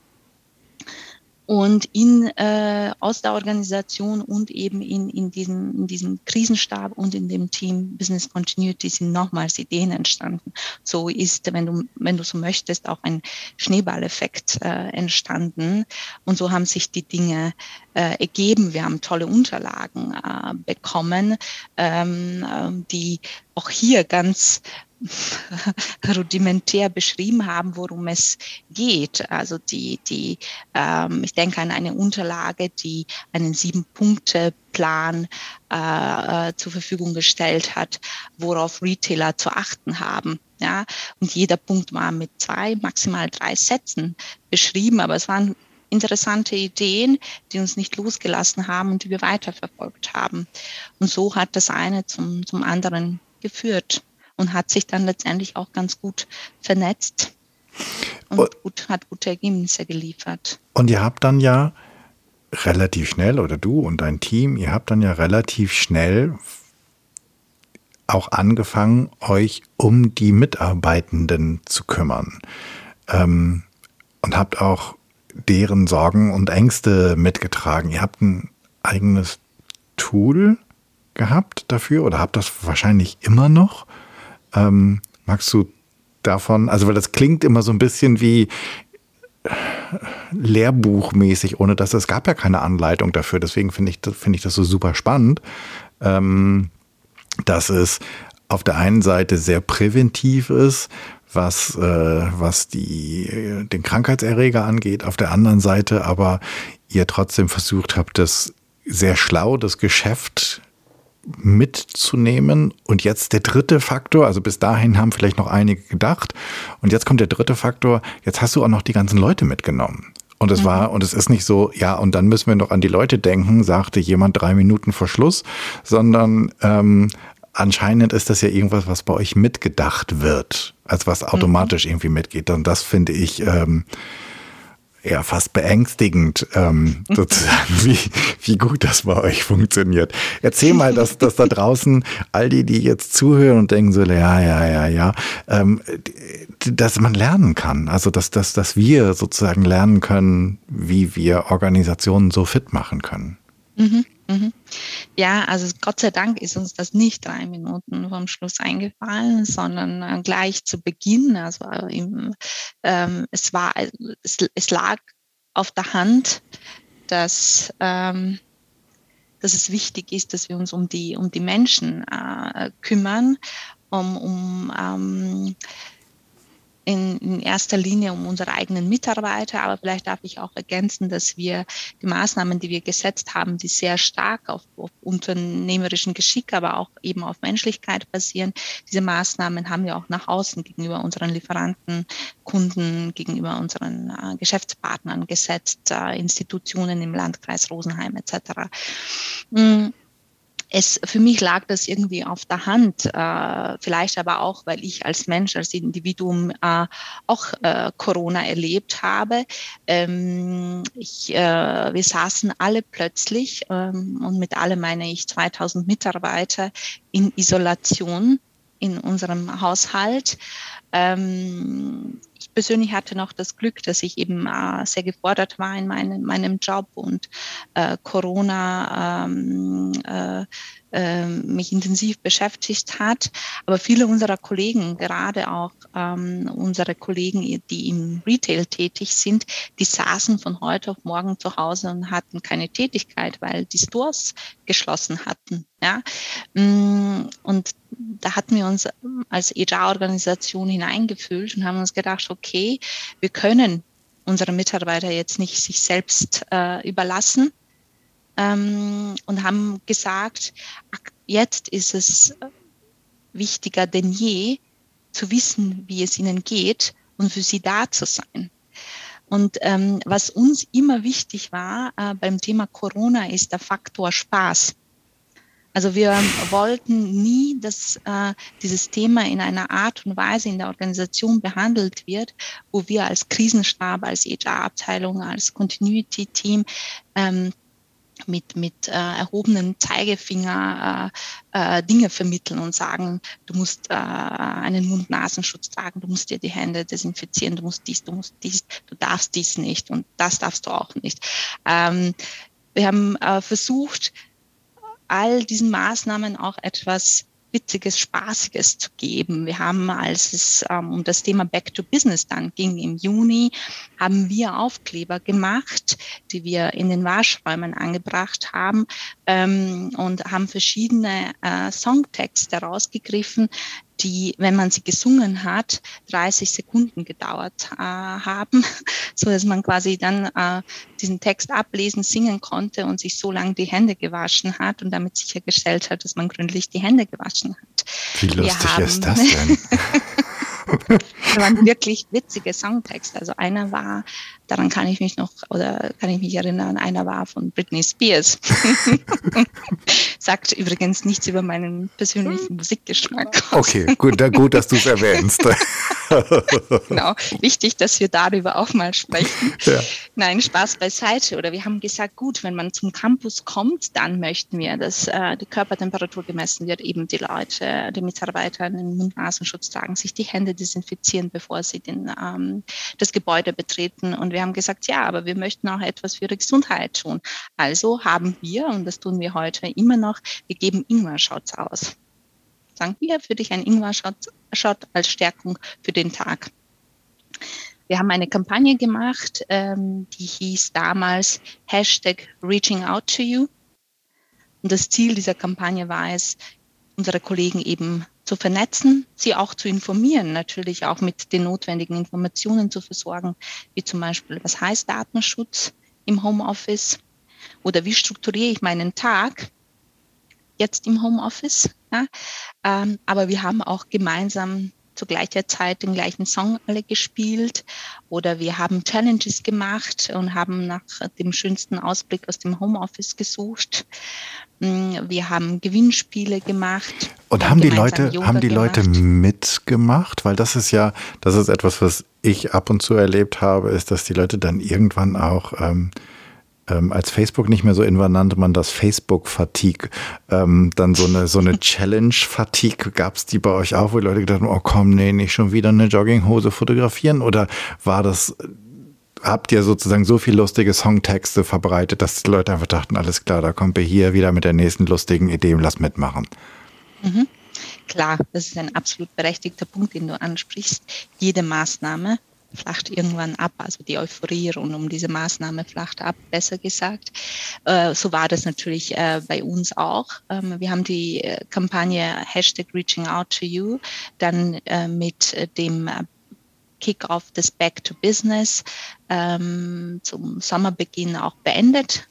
und in, äh, aus der Organisation und eben in, in, diesem, in diesem Krisenstab und in dem Team Business Continuity sind nochmals Ideen entstanden. So ist, wenn du, wenn du so möchtest, auch ein Schneeballeffekt äh, entstanden. Und so haben sich die Dinge äh, ergeben. Wir haben tolle Unterlagen äh, bekommen, ähm, äh, die auch hier ganz rudimentär beschrieben haben, worum es geht. Also die, die, ähm, ich denke an eine Unterlage, die einen Sieben-Punkte-Plan äh, zur Verfügung gestellt hat, worauf Retailer zu achten haben. Ja, und jeder Punkt war mit zwei, maximal drei Sätzen beschrieben, aber es waren interessante Ideen, die uns nicht losgelassen haben und die wir weiterverfolgt haben. Und so hat das eine zum, zum anderen geführt und hat sich dann letztendlich auch ganz gut vernetzt und, gut, hat gute Ergebnisse geliefert. Und ihr habt dann ja relativ schnell, oder du und dein Team, ihr habt dann ja relativ schnell auch angefangen, euch um die Mitarbeitenden zu kümmern. Ähm, und habt auch deren Sorgen und Ängste mitgetragen. Ihr habt ein eigenes Tool gehabt dafür oder habt das wahrscheinlich immer noch. Ähm, magst du davon, also weil das klingt immer so ein bisschen wie Lehrbuchmäßig, ohne dass es gab ja keine Anleitung dafür. Deswegen finde ich, finde ich das so super spannend, ähm, dass es auf der einen Seite sehr präventiv ist, was, äh, was die, den Krankheitserreger angeht, auf der anderen Seite aber ihr trotzdem versucht habt, das sehr schlau, das Geschäft mitzunehmen. Und jetzt der dritte Faktor, also bis dahin haben vielleicht noch einige gedacht. Und jetzt kommt der dritte Faktor, jetzt hast du auch noch die ganzen Leute mitgenommen. Und es mhm. war, und es ist nicht so, ja, und dann müssen wir noch an die Leute denken, sagte jemand drei Minuten vor Schluss, sondern ähm, anscheinend ist das ja irgendwas, was bei euch mitgedacht wird, als was mhm. automatisch mhm. irgendwie mitgeht. Und das finde ich, ähm, ja fast beängstigend, ähm, sozusagen, wie, wie gut das bei euch funktioniert. Erzähl mal, dass, dass da draußen all die, die jetzt zuhören und denken so, ja, ja, ja, ja, ähm, dass man lernen kann. Also, dass, dass, dass wir sozusagen lernen können, wie wir Organisationen so fit machen können. Mhm. Mhm. Ja, also Gott sei Dank ist uns das nicht drei Minuten vom Schluss eingefallen, sondern äh, gleich zu Beginn. Also im, ähm, es war, es, es, lag auf der Hand, dass ähm, dass es wichtig ist, dass wir uns um die, um die Menschen äh, kümmern, um, um ähm, in, in erster Linie um unsere eigenen Mitarbeiter, aber vielleicht darf ich auch ergänzen, dass wir die Maßnahmen, die wir gesetzt haben, die sehr stark auf, auf unternehmerischen Geschick, aber auch eben auf Menschlichkeit basieren. Diese Maßnahmen haben wir auch nach außen gegenüber unseren Lieferanten, Kunden, gegenüber unseren äh, Geschäftspartnern gesetzt, äh, Institutionen im Landkreis Rosenheim etc. Mhm es für mich lag das irgendwie auf der Hand, äh, vielleicht aber auch, weil ich als Mensch, als Individuum äh, auch äh, Corona erlebt habe. Ähm, ich, äh, wir saßen alle plötzlich ähm, und mit alle meine ich 2000 Mitarbeiter in Isolation in unserem Haushalt. Ähm, ich persönlich hatte noch das Glück, dass ich eben äh, sehr gefordert war in meinem, meinem Job und äh, Corona ähm, äh, ähm, mich intensiv beschäftigt hat. Aber viele unserer Kollegen, gerade auch ähm, unsere Kollegen, die im Retail tätig sind, die saßen von heute auf morgen zu Hause und hatten keine Tätigkeit, weil die Stores geschlossen hatten. Ja? Mm, und da hatten wir uns als HR-Organisation hineingefühlt und haben uns gedacht, okay, wir können unsere Mitarbeiter jetzt nicht sich selbst äh, überlassen ähm, und haben gesagt, jetzt ist es wichtiger denn je zu wissen, wie es ihnen geht und für sie da zu sein. Und ähm, was uns immer wichtig war äh, beim Thema Corona ist der Faktor Spaß. Also wir wollten nie, dass äh, dieses Thema in einer Art und Weise in der Organisation behandelt wird, wo wir als Krisenstab, als HR-Abteilung, als Continuity-Team ähm, mit, mit äh, erhobenen Zeigefinger äh, äh, Dinge vermitteln und sagen, du musst äh, einen Mund-Nasenschutz tragen, du musst dir die Hände desinfizieren, du musst dies, du musst dies, du darfst dies nicht und das darfst du auch nicht. Ähm, wir haben äh, versucht, all diesen Maßnahmen auch etwas Witziges, Spaßiges zu geben. Wir haben, als es ähm, um das Thema Back to Business dann ging im Juni, haben wir Aufkleber gemacht, die wir in den Waschräumen angebracht haben ähm, und haben verschiedene äh, Songtexte rausgegriffen, die, wenn man sie gesungen hat, 30 Sekunden gedauert äh, haben, so dass man quasi dann äh, diesen Text ablesen, singen konnte und sich so lange die Hände gewaschen hat und damit sichergestellt hat, dass man gründlich die Hände gewaschen hat. Wie lustig haben, ist das denn? da waren wirklich witzige Songtexte. Also einer war, daran kann ich mich noch oder kann ich mich erinnern, einer war von Britney Spears. Sagt übrigens nichts über meinen persönlichen Musikgeschmack. Okay, gut, gut dass du es erwähnst. genau, wichtig, dass wir darüber auch mal sprechen. Ja. Nein, Spaß beiseite. Oder wir haben gesagt, gut, wenn man zum Campus kommt, dann möchten wir, dass äh, die Körpertemperatur gemessen wird, eben die Leute, die Mitarbeiter einen Mund-Nasenschutz tragen, sich die Hände desinfizieren, bevor sie den, ähm, das Gebäude betreten. Und wir haben gesagt, ja, aber wir möchten auch etwas für die Gesundheit tun. Also haben wir, und das tun wir heute immer noch, wir geben Ingwer-Shots aus. Sagen wir für dich ein Ingwer-Shot als Stärkung für den Tag. Wir haben eine Kampagne gemacht, ähm, die hieß damals Hashtag Reaching Out to You. Und das Ziel dieser Kampagne war es, unsere Kollegen eben zu vernetzen, sie auch zu informieren, natürlich auch mit den notwendigen Informationen zu versorgen, wie zum Beispiel, was heißt Datenschutz im Homeoffice oder wie strukturiere ich meinen Tag jetzt im Homeoffice. Ja? Ähm, aber wir haben auch gemeinsam zu gleicher Zeit den gleichen Song alle gespielt oder wir haben Challenges gemacht und haben nach dem schönsten Ausblick aus dem Homeoffice gesucht. Mm, wir haben Gewinnspiele gemacht. Und haben die Leute, haben die Leute mitgemacht? Weil das ist ja, das ist etwas, was ich ab und zu erlebt habe, ist, dass die Leute dann irgendwann auch ähm, ähm, als Facebook nicht mehr so in war, nannte man das Facebook-Fatigue. Ähm, dann so eine, so eine Challenge-Fatigue. Gab es die bei euch auch, wo die Leute gedacht haben, oh komm, nee, nicht schon wieder eine Jogginghose fotografieren? Oder war das, habt ihr sozusagen so viel lustige Songtexte verbreitet, dass die Leute einfach dachten, alles klar, da kommt ihr hier wieder mit der nächsten lustigen Idee und lass mitmachen? Mhm. Klar, das ist ein absolut berechtigter Punkt, den du ansprichst. Jede Maßnahme flacht irgendwann ab, also die Euphorie rund um diese Maßnahme flacht ab, besser gesagt. Äh, so war das natürlich äh, bei uns auch. Ähm, wir haben die äh, Kampagne Hashtag Reaching Out to You dann mit dem Kick-off des Back to Business ähm, zum Sommerbeginn auch beendet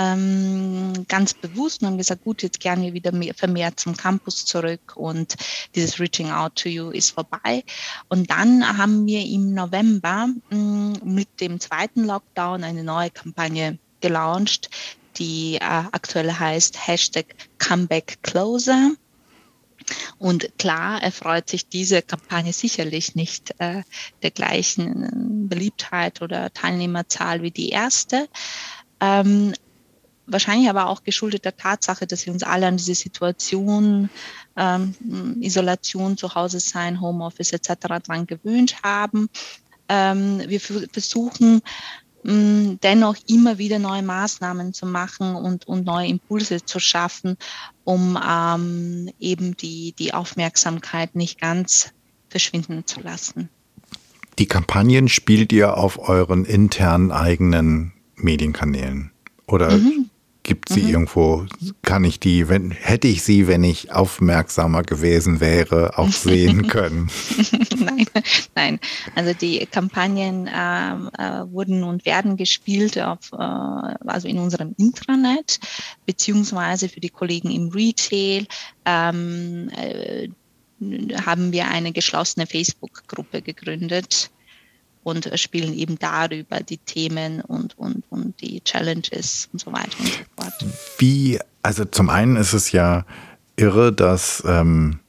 ähm, ganz bewusst und haben gesagt, gut, jetzt wir wieder mehr, vermehrt zum Campus zurück und dieses Reaching Out to You ist vorbei. Und dann haben wir im November mh, mm, mit dem zweiten Lockdown eine neue Kampagne gelauncht, die äh, aktuell heißt Hashtag Comeback Closer. Und klar erfreut sich diese Kampagne sicherlich nicht äh, der gleichen Beliebtheit oder Teilnehmerzahl wie die erste. Ähm, wahrscheinlich aber auch geschuldet der Tatsache, dass wir uns alle an diese Situation, ähm, Isolation, zu Hause sein, Homeoffice etc. dran gewöhnt haben. Ähm, wir versuchen mh, dennoch immer wieder neue Maßnahmen zu machen und, und neue Impulse zu schaffen, um ähm, eben die, die Aufmerksamkeit nicht ganz verschwinden zu lassen. Die Kampagnen spielt ihr auf euren internen eigenen Medienkanälen? Oder mhm. Gibt sie mhm. irgendwo, kann ich die, wenn, hätte ich sie, wenn ich aufmerksamer gewesen wäre, auch sehen können? nein, nein. Also die Kampagnen äh, äh, wurden und werden gespielt auf, äh, also in unserem Intranet, beziehungsweise für die Kollegen im Retail. Ähm, äh, haben wir eine geschlossene Facebook-Gruppe gegründet, und spielen eben darüber die Themen und, und, und die Challenges und so weiter und so fort. Wie, also zum einen ist es ja irre, dass, ähm,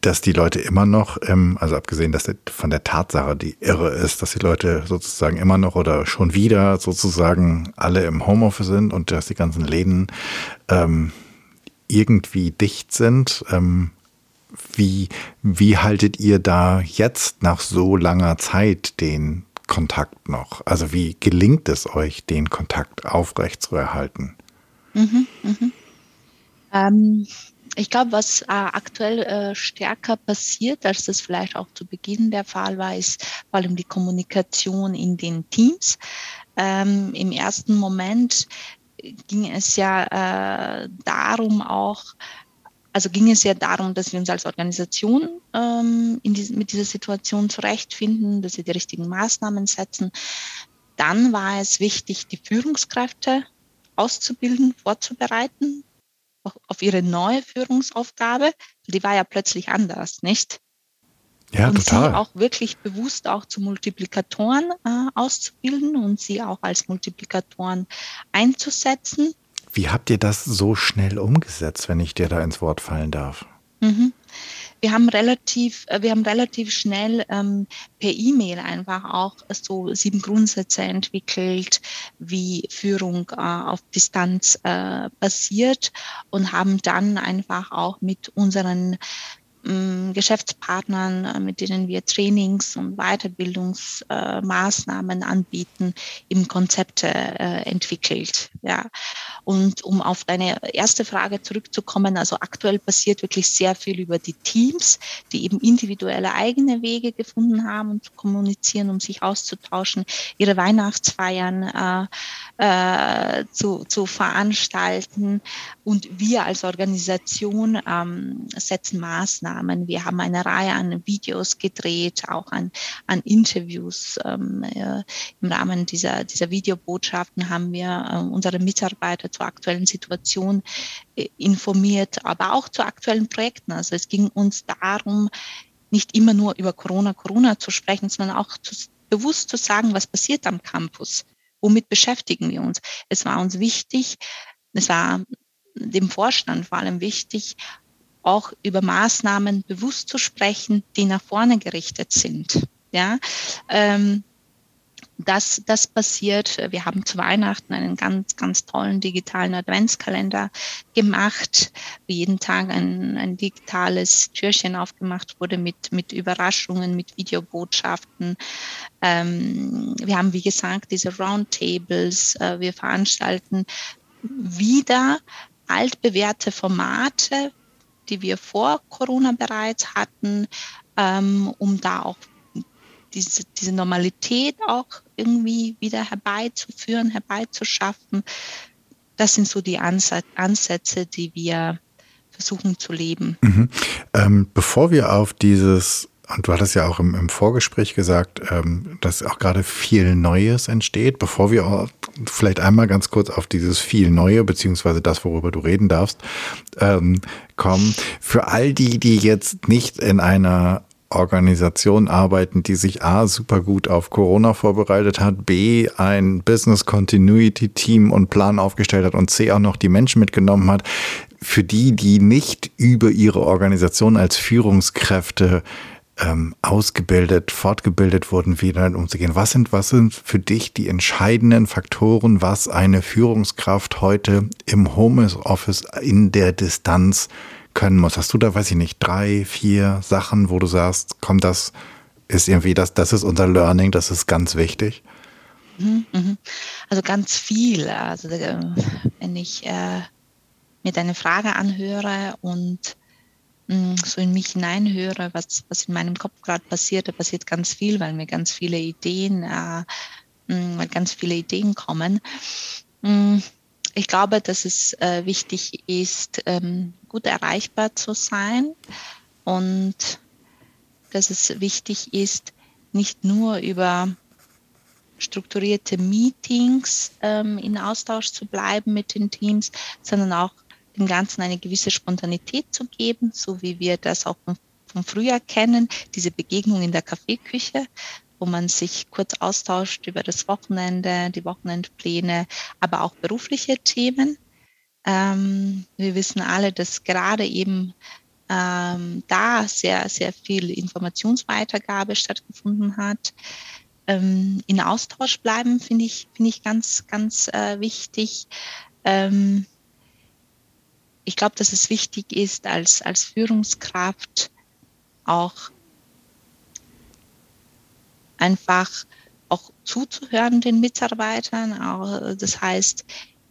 dass die Leute immer noch, ähm, also abgesehen dass von der Tatsache, die irre ist, dass die Leute sozusagen immer noch oder schon wieder sozusagen alle im Homeoffice sind und dass die ganzen Läden ähm, irgendwie dicht sind. Ähm, wie, wie haltet ihr da jetzt nach so langer Zeit den Kontakt noch? Also wie gelingt es euch, den Kontakt aufrechtzuerhalten? Mhm, mhm. Ähm, ich glaube, was äh, aktuell äh, stärker passiert, als das vielleicht auch zu Beginn der Fall war, ist vor allem die Kommunikation in den Teams. Ähm, Im ersten Moment ging es ja äh, darum, auch also ging es ja darum, dass wir uns als Organisation ähm, die, mit dieser Situation zurechtfinden, dass wir die richtigen Maßnahmen setzen. Dann war es wichtig, die Führungskräfte auszubilden, vorzubereiten auf ihre neue Führungsaufgabe. Die war ja plötzlich anders, nicht? Ja, und total. sie auch wirklich bewusst auch zu Multiplikatoren äh, auszubilden und sie auch als Multiplikatoren einzusetzen. Wie habt ihr das so schnell umgesetzt, wenn ich dir da ins Wort fallen darf? Mhm. Wir haben relativ, äh, wir haben relativ schnell ähm, per E-Mail einfach auch so sieben Grundsätze entwickelt, wie Führung äh, auf Distanz äh, passiert und haben dann einfach auch mit unseren Geschäftspartnern, äh, mit denen wir Trainings und Weiterbildungsmaßnahmen anbieten, im Konzepte äh, entwickelt. Ja. Und um auf deine erste Frage zurückzukommen, also aktuell passiert wirklich sehr viel über die Teams, die eben individuelle eigene Wege gefunden haben, um zu kommunizieren, um sich auszutauschen, ihre Weihnachtsfeiern äh, äh, zu, zu veranstalten. Und wir als Organisation ähm, setzen Maßnahmen Maßnahmen. Wir haben eine Reihe an Videos gedreht, auch an, an Interviews. Ähm, äh, Im Rahmen dieser, dieser Videobotschaften haben wir äh, unsere Mitarbeiter zur aktuellen Situation äh, informiert, aber auch zu aktuellen Projekten. Also es ging uns darum, nicht immer nur über Corona, Corona zu sprechen, sondern auch zu, bewusst zu sagen, was passiert am Campus. Womit beschäftigen wir uns? Es war uns wichtig, es war dem Vorstand vor allem wichtig, auch über Maßnahmen bewusst zu sprechen, die nach vorne gerichtet sind. Ja, ähm, das, das passiert. Wir haben zu Weihnachten einen ganz, ganz tollen digitalen Adventskalender gemacht, wo jeden Tag ein, ein digitales Türchen aufgemacht wurde mit, mit Überraschungen, mit Videobotschaften. Ähm, wir haben, wie gesagt, diese Roundtables. Äh, wir veranstalten wieder altbewährte Formate die wir vor Corona bereits hatten, ähm, um da auch diese, diese Normalität auch irgendwie wieder herbeizuführen, herbeizuschaffen. Das sind so die Ansätze, die wir versuchen zu leben. Mhm. Ähm, bevor wir auf dieses und du hattest ja auch im, im Vorgespräch gesagt, ähm, dass auch gerade viel Neues entsteht. Bevor wir vielleicht einmal ganz kurz auf dieses viel Neue, beziehungsweise das, worüber du reden darfst, ähm, kommen. Für all die, die jetzt nicht in einer Organisation arbeiten, die sich A super gut auf Corona vorbereitet hat, B ein Business Continuity Team und Plan aufgestellt hat und C auch noch die Menschen mitgenommen hat. Für die, die nicht über ihre Organisation als Führungskräfte ähm, ausgebildet, fortgebildet wurden, wie damit umzugehen. Was sind, was sind für dich die entscheidenden Faktoren, was eine Führungskraft heute im Homeoffice in der Distanz können muss? Hast du da, weiß ich nicht, drei, vier Sachen, wo du sagst, komm, das ist irgendwie, das, das ist unser Learning, das ist ganz wichtig? Mhm, mhm. Also ganz viel. Also äh, wenn ich äh, mir deine Frage anhöre und so in mich hineinhöre, was, was in meinem Kopf gerade passiert, da passiert ganz viel, weil mir ganz viele Ideen, äh, mm, weil ganz viele Ideen kommen. Mm, ich glaube, dass es äh, wichtig ist, ähm, gut erreichbar zu sein und dass es wichtig ist, nicht nur über strukturierte Meetings ähm, in Austausch zu bleiben mit den Teams, sondern auch dem Ganzen eine gewisse Spontanität zu geben, so wie wir das auch vom Frühjahr kennen, diese Begegnung in der Kaffeeküche, wo man sich kurz austauscht über das Wochenende, die Wochenendpläne, aber auch berufliche Themen. Ähm, wir wissen alle, dass gerade eben ähm, da sehr, sehr viel Informationsweitergabe stattgefunden hat. Ähm, in Austausch bleiben finde ich, finde ich ganz, ganz äh, wichtig. Ähm, ich glaube, dass es wichtig ist, als, als Führungskraft auch einfach auch zuzuhören den Mitarbeitern. Das heißt,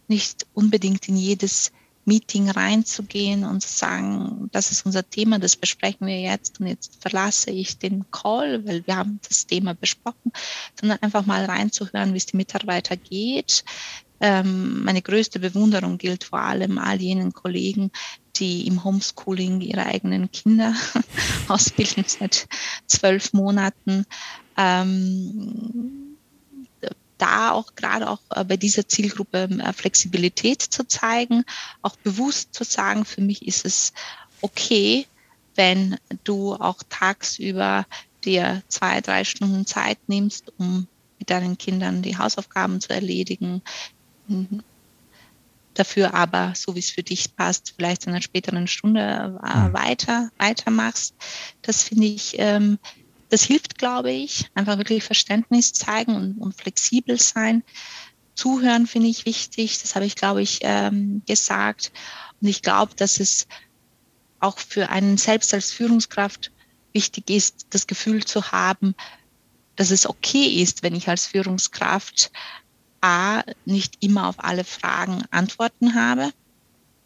nicht unbedingt in jedes Meeting reinzugehen und zu sagen, das ist unser Thema, das besprechen wir jetzt und jetzt verlasse ich den Call, weil wir haben das Thema besprochen, sondern einfach mal reinzuhören, wie es die Mitarbeiter geht, ähm, meine größte Bewunderung gilt vor allem all jenen Kollegen, die im Homeschooling ihre eigenen Kinder ausbilden seit zwölf Monaten. Ähm, da auch gerade auch äh, bei dieser Zielgruppe äh, Flexibilität zu zeigen, auch bewusst zu sagen, für mich ist es okay, wenn du auch tagsüber dir zwei, drei Stunden Zeit nimmst, um mit deinen Kindern die Hausaufgaben zu erledigen, Mhm. Dafür aber, so wie es für dich passt, vielleicht in einer späteren Stunde äh, mhm. weiter, weitermachst. Das finde ich, ähm, das hilft, glaube ich, einfach wirklich Verständnis zeigen und, und flexibel sein. Zuhören finde ich wichtig, das habe ich, glaube ich, ähm, gesagt. Und ich glaube, dass es auch für einen selbst als Führungskraft wichtig ist, das Gefühl zu haben, dass es okay ist, wenn ich als Führungskraft A, nicht immer auf alle Fragen Antworten habe,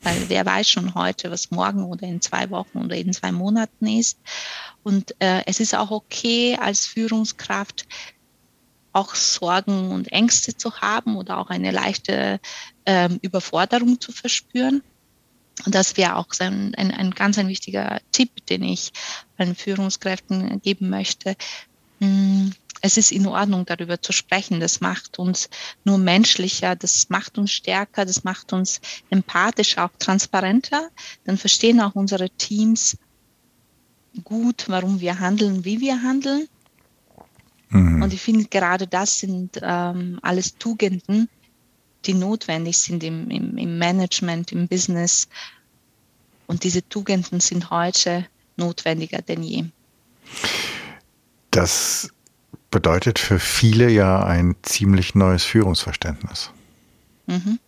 weil wer weiß schon heute, was morgen oder in zwei Wochen oder in zwei Monaten ist. Und äh, es ist auch okay, als Führungskraft auch Sorgen und Ängste zu haben oder auch eine leichte ähm, Überforderung zu verspüren. Und das wäre auch ein, ein, ein ganz ein wichtiger Tipp, den ich allen Führungskräften geben möchte. Hm, es ist in Ordnung, darüber zu sprechen. Das macht uns nur menschlicher, das macht uns stärker, das macht uns empathischer, auch transparenter. Dann verstehen auch unsere Teams gut, warum wir handeln, wie wir handeln. Mhm. Und ich finde, gerade das sind ähm, alles Tugenden, die notwendig sind im, im, im Management, im Business. Und diese Tugenden sind heute notwendiger denn je. Das bedeutet für viele ja ein ziemlich neues Führungsverständnis. Mhm.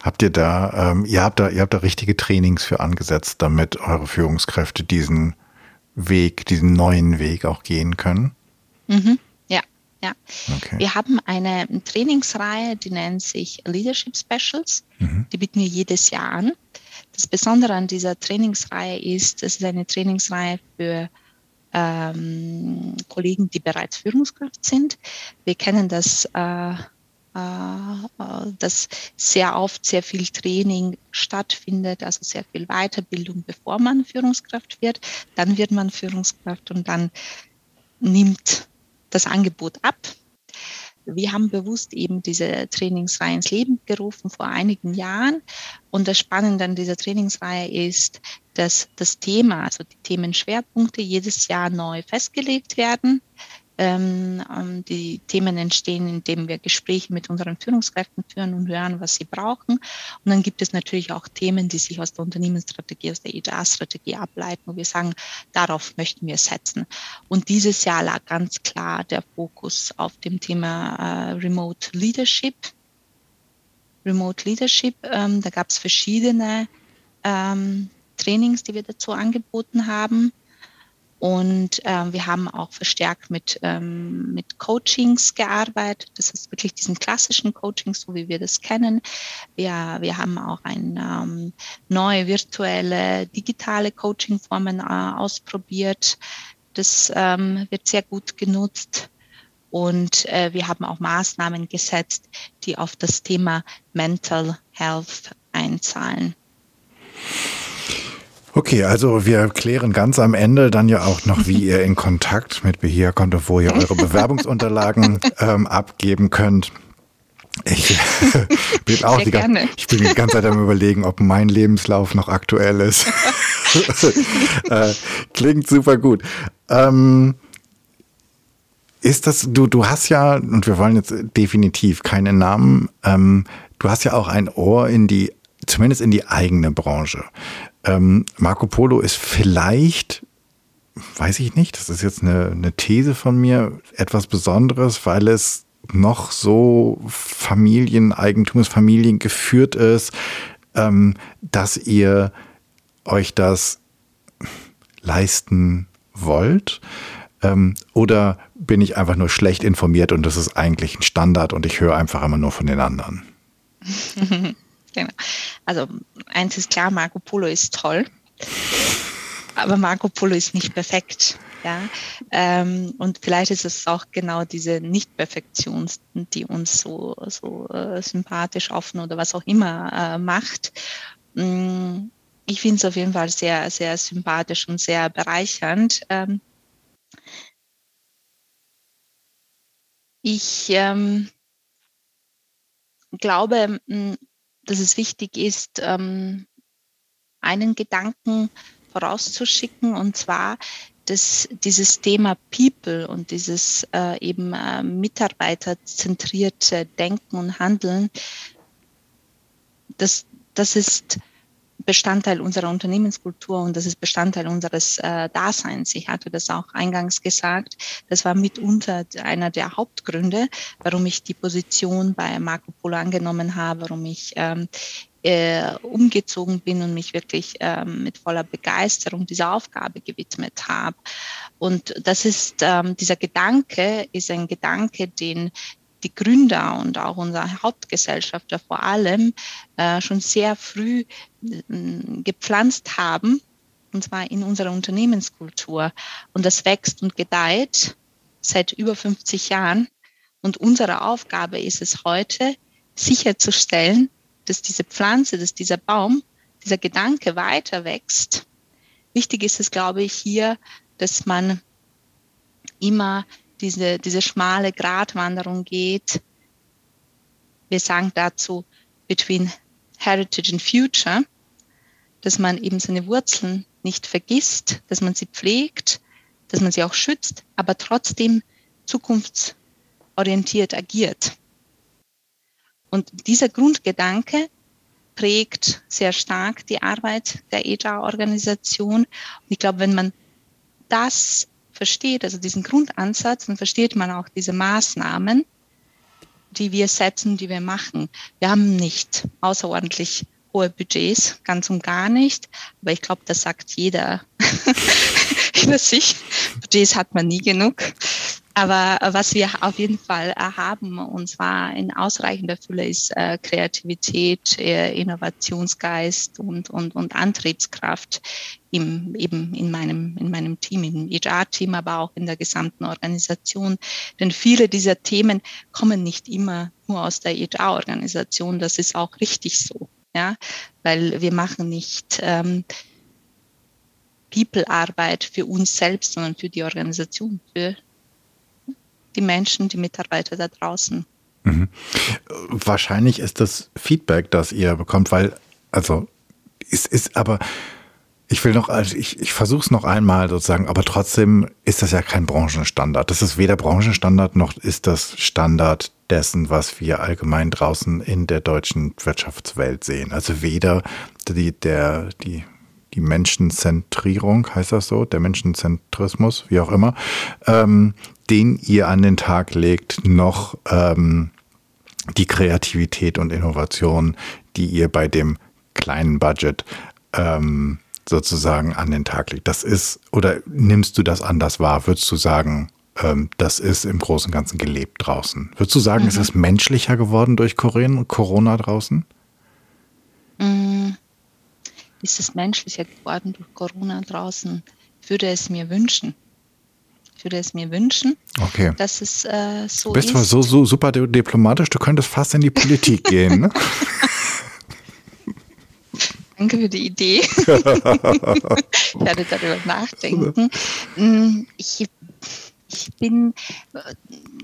Habt ihr da, ähm, ihr habt da, ihr habt da richtige Trainings für angesetzt, damit eure Führungskräfte diesen Weg, diesen neuen Weg auch gehen können? Mhm. Ja, ja. Okay. Wir haben eine Trainingsreihe, die nennt sich Leadership Specials. Mhm. Die bieten wir jedes Jahr an. Das Besondere an dieser Trainingsreihe ist, es ist eine Trainingsreihe für ähm, Kollegen, die bereits Führungskraft sind. Wir kennen das, äh, äh, dass sehr oft sehr viel Training stattfindet, also sehr viel Weiterbildung, bevor man Führungskraft wird. Dann wird man Führungskraft und dann nimmt das Angebot ab. Wir haben bewusst eben diese Trainingsreihe ins Leben gerufen vor einigen Jahren. Und das Spannende an dieser Trainingsreihe ist, dass das Thema, also die Themenschwerpunkte jedes Jahr neu festgelegt werden. Ähm, ähm, die Themen entstehen, indem wir Gespräche mit unseren Führungskräften führen und hören, was sie brauchen. Und dann gibt es natürlich auch Themen, die sich aus der Unternehmensstrategie, aus der HR-Strategie ableiten, wo wir sagen, darauf möchten wir setzen. Und dieses Jahr lag ganz klar der Fokus auf dem Thema äh, Remote Leadership. Remote Leadership, ähm, da gab es verschiedene ähm, Trainings, die wir dazu angeboten haben. Und ähm, wir haben auch verstärkt mit, ähm, mit Coachings gearbeitet. Das ist wirklich diesen klassischen Coachings, so wie wir das kennen. Wir, wir haben auch ein, ähm, neue virtuelle, digitale Coachingformen äh, ausprobiert. Das ähm, wird sehr gut genutzt. Und äh, wir haben auch Maßnahmen gesetzt, die auf das Thema Mental Health einzahlen. Okay, also wir klären ganz am Ende dann ja auch noch, wie ihr in Kontakt mit Behia kommt und wo ihr eure Bewerbungsunterlagen ähm, abgeben könnt. Ich bin auch die, gerne. ich bin die ganze Zeit am überlegen, ob mein Lebenslauf noch aktuell ist. äh, klingt super gut. Ähm, ist das, du, du hast ja, und wir wollen jetzt definitiv keine Namen, ähm, du hast ja auch ein Ohr in die, zumindest in die eigene Branche. Ähm, Marco Polo ist vielleicht, weiß ich nicht, das ist jetzt eine, eine These von mir, etwas Besonderes, weil es noch so Familieneigentum ist, familiengeführt ist, ähm, dass ihr euch das leisten wollt? Ähm, oder bin ich einfach nur schlecht informiert und das ist eigentlich ein Standard und ich höre einfach immer nur von den anderen? Genau. Also eins ist klar, Marco Polo ist toll, aber Marco Polo ist nicht perfekt. Ja, ähm, und vielleicht ist es auch genau diese Nicht-Perfektion, die uns so, so äh, sympathisch, offen oder was auch immer äh, macht. Mm, ich finde es auf jeden Fall sehr, sehr sympathisch und sehr bereichernd. Ähm, ich ähm, glaube, mm, dass es wichtig ist, ähm, einen Gedanken vorauszuschicken, und zwar, dass dieses Thema People und dieses äh, eben äh, mitarbeiterzentrierte Denken und Handeln, das, das ist Bestandteil unserer Unternehmenskultur und das ist Bestandteil unseres äh, Daseins. Ich hatte das auch eingangs gesagt. Das war mitunter einer der Hauptgründe, warum ich die Position bei Marco Polo angenommen habe, warum ich ähm, äh, umgezogen bin und mich wirklich ähm, mit voller Begeisterung dieser Aufgabe gewidmet habe. Und das ist ähm, dieser Gedanke ist ein Gedanke, den die Gründer und auch unser Hauptgesellschafter vor allem äh, schon sehr früh äh, gepflanzt haben, und zwar in unserer Unternehmenskultur. Und das wächst und gedeiht seit über 50 Jahren. Und unsere Aufgabe ist es heute, sicherzustellen, dass diese Pflanze, dass dieser Baum, dieser Gedanke weiter wächst. Wichtig ist es, glaube ich, hier, dass man immer diese, diese schmale Gratwanderung geht. Wir sagen dazu between Heritage and Future, dass man eben seine Wurzeln nicht vergisst, dass man sie pflegt, dass man sie auch schützt, aber trotzdem zukunftsorientiert agiert. Und dieser Grundgedanke prägt sehr stark die Arbeit der EJA-Organisation. Und ich glaube, wenn man das versteht, also diesen Grundansatz, dann versteht man auch diese Maßnahmen, die wir setzen, die wir machen. Wir haben nicht außerordentlich hohe Budgets, ganz und gar nicht. Aber ich glaube, das sagt jeder über sich. Budgets hat man nie genug. Aber was wir auf jeden Fall haben, und zwar in ausreichender Fülle, ist äh, Kreativität, äh, Innovationsgeist und, und, und Antriebskraft im, eben in meinem, in meinem Team, im HR-Team, aber auch in der gesamten Organisation. Denn viele dieser Themen kommen nicht immer nur aus der HR-Organisation. Das ist auch richtig so, ja, weil wir machen nicht ähm, People-Arbeit für uns selbst, sondern für die Organisation, für die Menschen, die Mitarbeiter da draußen. Mhm. Wahrscheinlich ist das Feedback, das ihr bekommt, weil, also, es ist aber, ich will noch, also ich, ich versuche es noch einmal sozusagen, aber trotzdem ist das ja kein Branchenstandard. Das ist weder Branchenstandard noch ist das Standard dessen, was wir allgemein draußen in der deutschen Wirtschaftswelt sehen. Also weder die, der, die die Menschenzentrierung, heißt das so, der Menschenzentrismus, wie auch immer, ähm, den ihr an den Tag legt, noch ähm, die Kreativität und Innovation, die ihr bei dem kleinen Budget ähm, sozusagen an den Tag legt. Das ist, oder nimmst du das anders wahr? Würdest du sagen, ähm, das ist im Großen und Ganzen gelebt draußen? Würdest du sagen, mhm. es ist menschlicher geworden durch Corona draußen? Mhm ist es menschlicher geworden durch Corona draußen. Ich würde es mir wünschen. Ich würde es mir wünschen, okay. dass es äh, so du bist ist. so, so super diplomatisch, du könntest fast in die Politik gehen. Ne? Danke für die Idee. ich werde darüber nachdenken. Mm, ich, ich bin,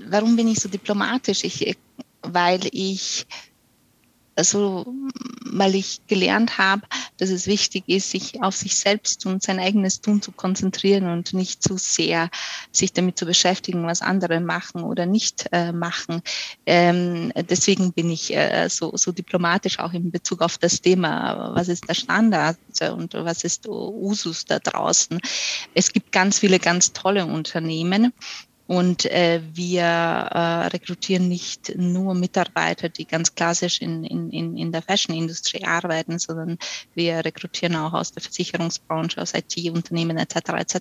warum bin ich so diplomatisch? Ich, weil ich also weil ich gelernt habe, dass es wichtig ist, sich auf sich selbst und sein eigenes Tun zu konzentrieren und nicht zu sehr sich damit zu beschäftigen, was andere machen oder nicht äh, machen. Ähm, deswegen bin ich äh, so, so diplomatisch auch in Bezug auf das Thema, was ist der Standard und was ist Usus da draußen. Es gibt ganz viele ganz tolle Unternehmen, und äh, wir äh, rekrutieren nicht nur Mitarbeiter, die ganz klassisch in, in, in der Fashion-Industrie arbeiten, sondern wir rekrutieren auch aus der Versicherungsbranche, aus IT-Unternehmen etc. etc.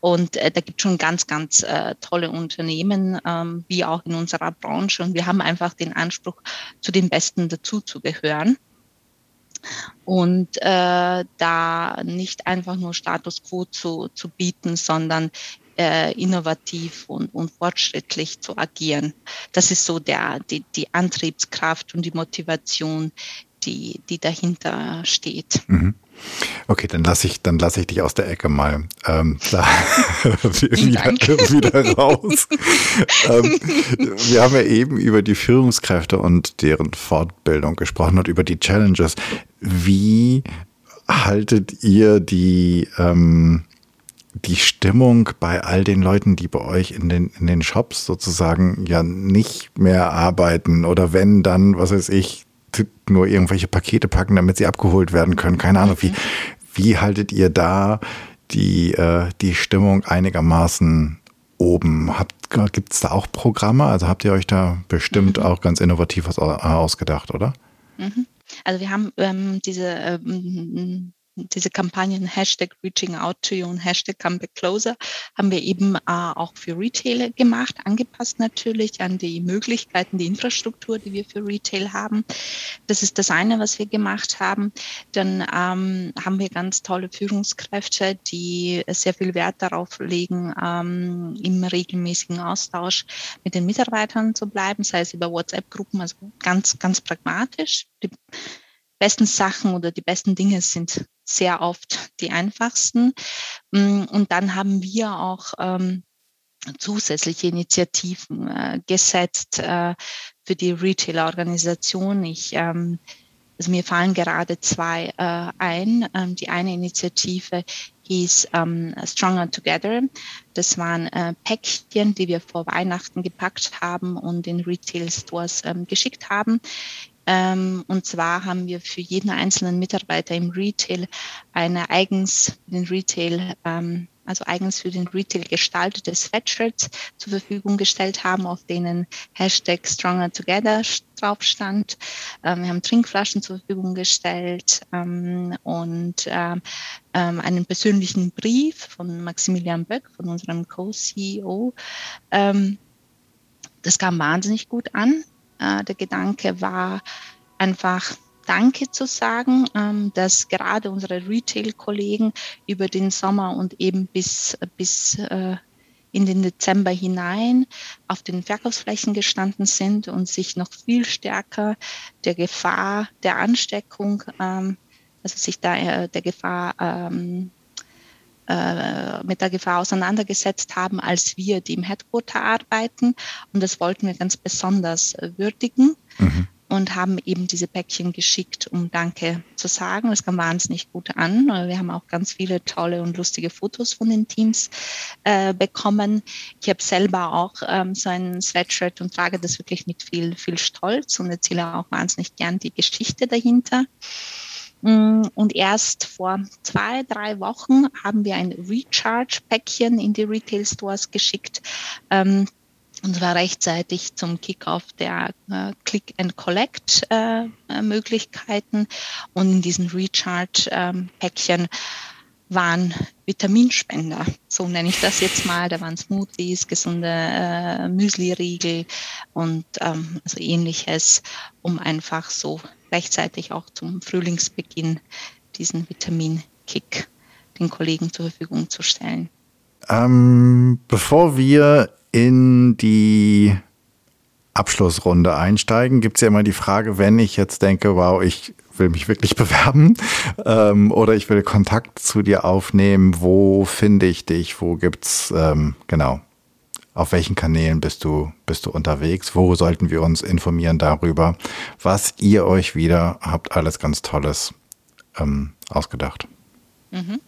Und äh, da gibt es schon ganz, ganz äh, tolle Unternehmen, ähm, wie auch in unserer Branche. Und wir haben einfach den Anspruch, zu den Besten dazu zu gehören und äh, da nicht einfach nur Status quo zu, zu bieten, sondern äh, innovativ und, und fortschrittlich zu agieren. Das ist so der, die, die Antriebskraft und die Motivation, die, die dahinter steht. Mhm. Okay, dann lasse ich, dann lasse ich dich aus der Ecke mal ähm, wieder, wieder, raus. ähm, wir haben ja eben über die Führungskräfte und deren Fortbildung gesprochen und über die Challenges. Wie haltet ihr die ähm, die Stimmung bei all den Leuten, die bei euch in den, in den Shops sozusagen ja nicht mehr arbeiten oder wenn dann, was weiß ich, nur irgendwelche Pakete packen, damit sie abgeholt werden können. Keine Ahnung, wie, wie haltet ihr da die, äh, die Stimmung einigermaßen oben? Gibt es da auch Programme? Also habt ihr euch da bestimmt mhm. auch ganz innovativ was ausgedacht, oder? Mhm. Also wir haben ähm, diese ähm, diese Kampagnen Hashtag Reaching Out to You und Hashtag Come Back Closer haben wir eben äh, auch für Retailer gemacht, angepasst natürlich an die Möglichkeiten, die Infrastruktur, die wir für Retail haben. Das ist das eine, was wir gemacht haben. Dann ähm, haben wir ganz tolle Führungskräfte, die sehr viel Wert darauf legen, ähm, im regelmäßigen Austausch mit den Mitarbeitern zu bleiben, sei es über WhatsApp-Gruppen, also ganz, ganz pragmatisch. Die besten Sachen oder die besten Dinge sind sehr oft die einfachsten. Mm, und dann haben wir auch ähm, zusätzliche Initiativen äh, gesetzt äh, für die Retail-Organisation. Ich ähm, also mir fallen gerade zwei äh, ein. Ähm, die eine Initiative hieß ähm, Stronger Together. Das waren äh, Päckchen, die wir vor Weihnachten gepackt haben und in Retail-Stores ähm, geschickt haben. Ähm, und zwar haben wir für jeden einzelnen Mitarbeiter im Retail eine eigens den Retail ähm, also eigens für den Retail gestaltete Sweatshirts zur Verfügung gestellt haben, auf denen Hashtag Stronger Together drauf stand. Ähm, wir haben Trinkflaschen zur Verfügung gestellt und einen persönlichen Brief von Maximilian Böck, von unserem Co-CEO. Das kam wahnsinnig gut an. Äh, der Gedanke war einfach, Danke zu sagen, ähm, dass gerade unsere Retail-Kollegen über den Sommer und eben bis, bis äh, in den Dezember hinein auf den Verkaufsflächen gestanden sind und sich noch viel stärker der Gefahr der Ansteckung, ähm, also sich da äh, der Gefahr ähm, äh, mit der Gefahr auseinandergesetzt haben, als wir, die im Headquarter arbeiten. Und das wollten wir ganz besonders würdigen. Mhm und haben eben diese Päckchen geschickt, um Danke zu sagen. Das kam wahnsinnig gut an. Wir haben auch ganz viele tolle und lustige Fotos von den Teams äh, bekommen. Ich habe selber auch ähm, so ein Sweatshirt und trage das wirklich mit viel, viel Stolz und erzähle auch wahnsinnig gern die Geschichte dahinter. Mm, und erst vor zwei, drei Wochen haben wir ein Recharge-Päckchen in die Retail-Stores geschickt. Ähm, und zwar rechtzeitig zum Kickoff der äh, Click and Collect äh, äh. Und in diesen Recharge-Päckchen ähm, waren Vitaminspender, so nenne ich das jetzt mal. Da waren Smoothies, gesunde äh, Müsli-Riegel und ähm, also ähnliches, um einfach so rechtzeitig auch zum Frühlingsbeginn diesen Vitamin-Kick den Kollegen zur Verfügung zu stellen. Ähm, bevor wir in die Abschlussrunde einsteigen, gibt es ja immer die Frage, wenn ich jetzt denke, wow, ich will mich wirklich bewerben ähm, oder ich will Kontakt zu dir aufnehmen, wo finde ich dich, wo gibt's ähm, genau, auf welchen Kanälen bist du, bist du unterwegs, wo sollten wir uns informieren darüber, was ihr euch wieder habt, alles ganz Tolles ähm, ausgedacht. Mhm.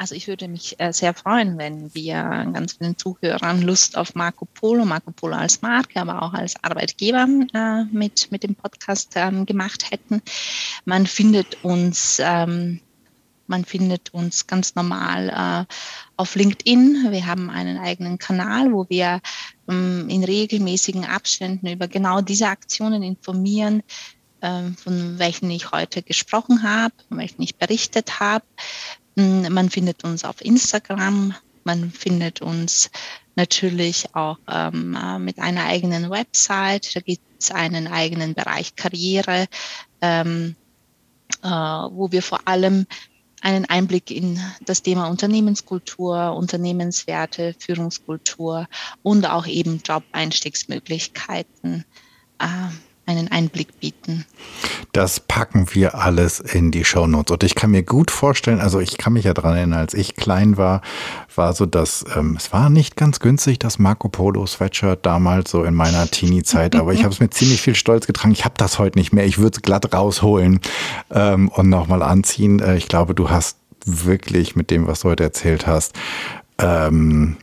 Also ich würde mich äh, sehr freuen, wenn wir ganz vielen Zuhörern Lust auf Marco Polo, Marco Polo als Marke, aber auch als Arbeitgeber äh, mit, mit dem Podcast ähm, gemacht hätten. Man findet uns, ähm, man findet uns ganz normal äh, auf LinkedIn. Wir haben einen eigenen Kanal, wo wir ähm, in regelmäßigen Abständen über genau diese Aktionen informieren, ähm, von welchen ich heute gesprochen habe, von welchen ich berichtet habe. Hm, man findet uns auf Instagram, man findet uns natürlich auch ähm, äh, mit einer eigenen Website. Da gibt es einen eigenen Bereich Karriere, ähm, äh, wo wir vor allem einen Einblick in das Thema Unternehmenskultur, Unternehmenswerte, Führungskultur und auch eben Job-Einstiegsmöglichkeiten. Äh, einen Einblick bieten. Das packen wir alles in die Shownotes. Und ich kann mir gut vorstellen, also ich kann mich ja daran erinnern, als ich klein war, war so, dass ähm, es war nicht ganz günstig, das Marco Polo Sweatshirt damals so in meiner Teenie-Zeit, aber ich habe es mit ziemlich viel Stolz getragen. Ich habe das heute nicht mehr. Ich würde es glatt rausholen ähm, und nochmal anziehen. Äh, ich glaube, du hast wirklich mit dem, was du heute erzählt hast, ähm,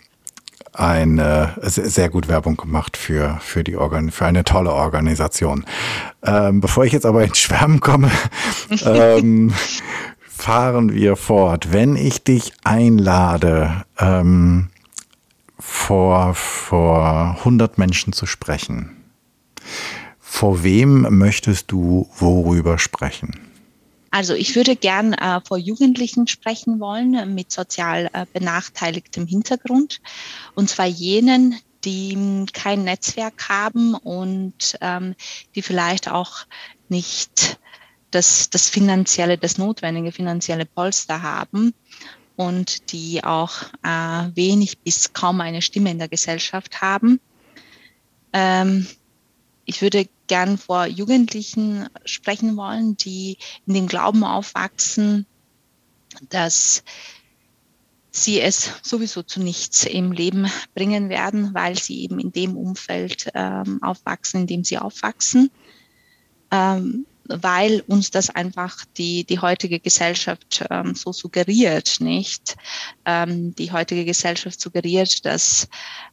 eine sehr gut Werbung gemacht für, für die Organ, für eine tolle Organisation. Ähm, bevor ich jetzt aber ins Schwärmen komme, ähm, fahren wir fort. Wenn ich dich einlade, ähm, vor, vor 100 Menschen zu sprechen, vor wem möchtest du worüber sprechen? Also ich würde gern äh, vor Jugendlichen sprechen wollen äh, mit sozial äh, benachteiligtem Hintergrund. Und zwar jenen, die kein Netzwerk haben und ähm, die vielleicht auch nicht das, das finanzielle, das notwendige finanzielle Polster haben und die auch äh, wenig bis kaum eine Stimme in der Gesellschaft haben. Ähm, ich würde gern vor Jugendlichen sprechen wollen, die in dem Glauben aufwachsen, dass sie es sowieso zu nichts im Leben bringen werden, weil sie eben in dem Umfeld ähm, aufwachsen, in dem sie aufwachsen. Ähm, weil uns das einfach die, die heutige Gesellschaft ähm, so suggeriert, nicht? Ähm, die heutige Gesellschaft suggeriert, dass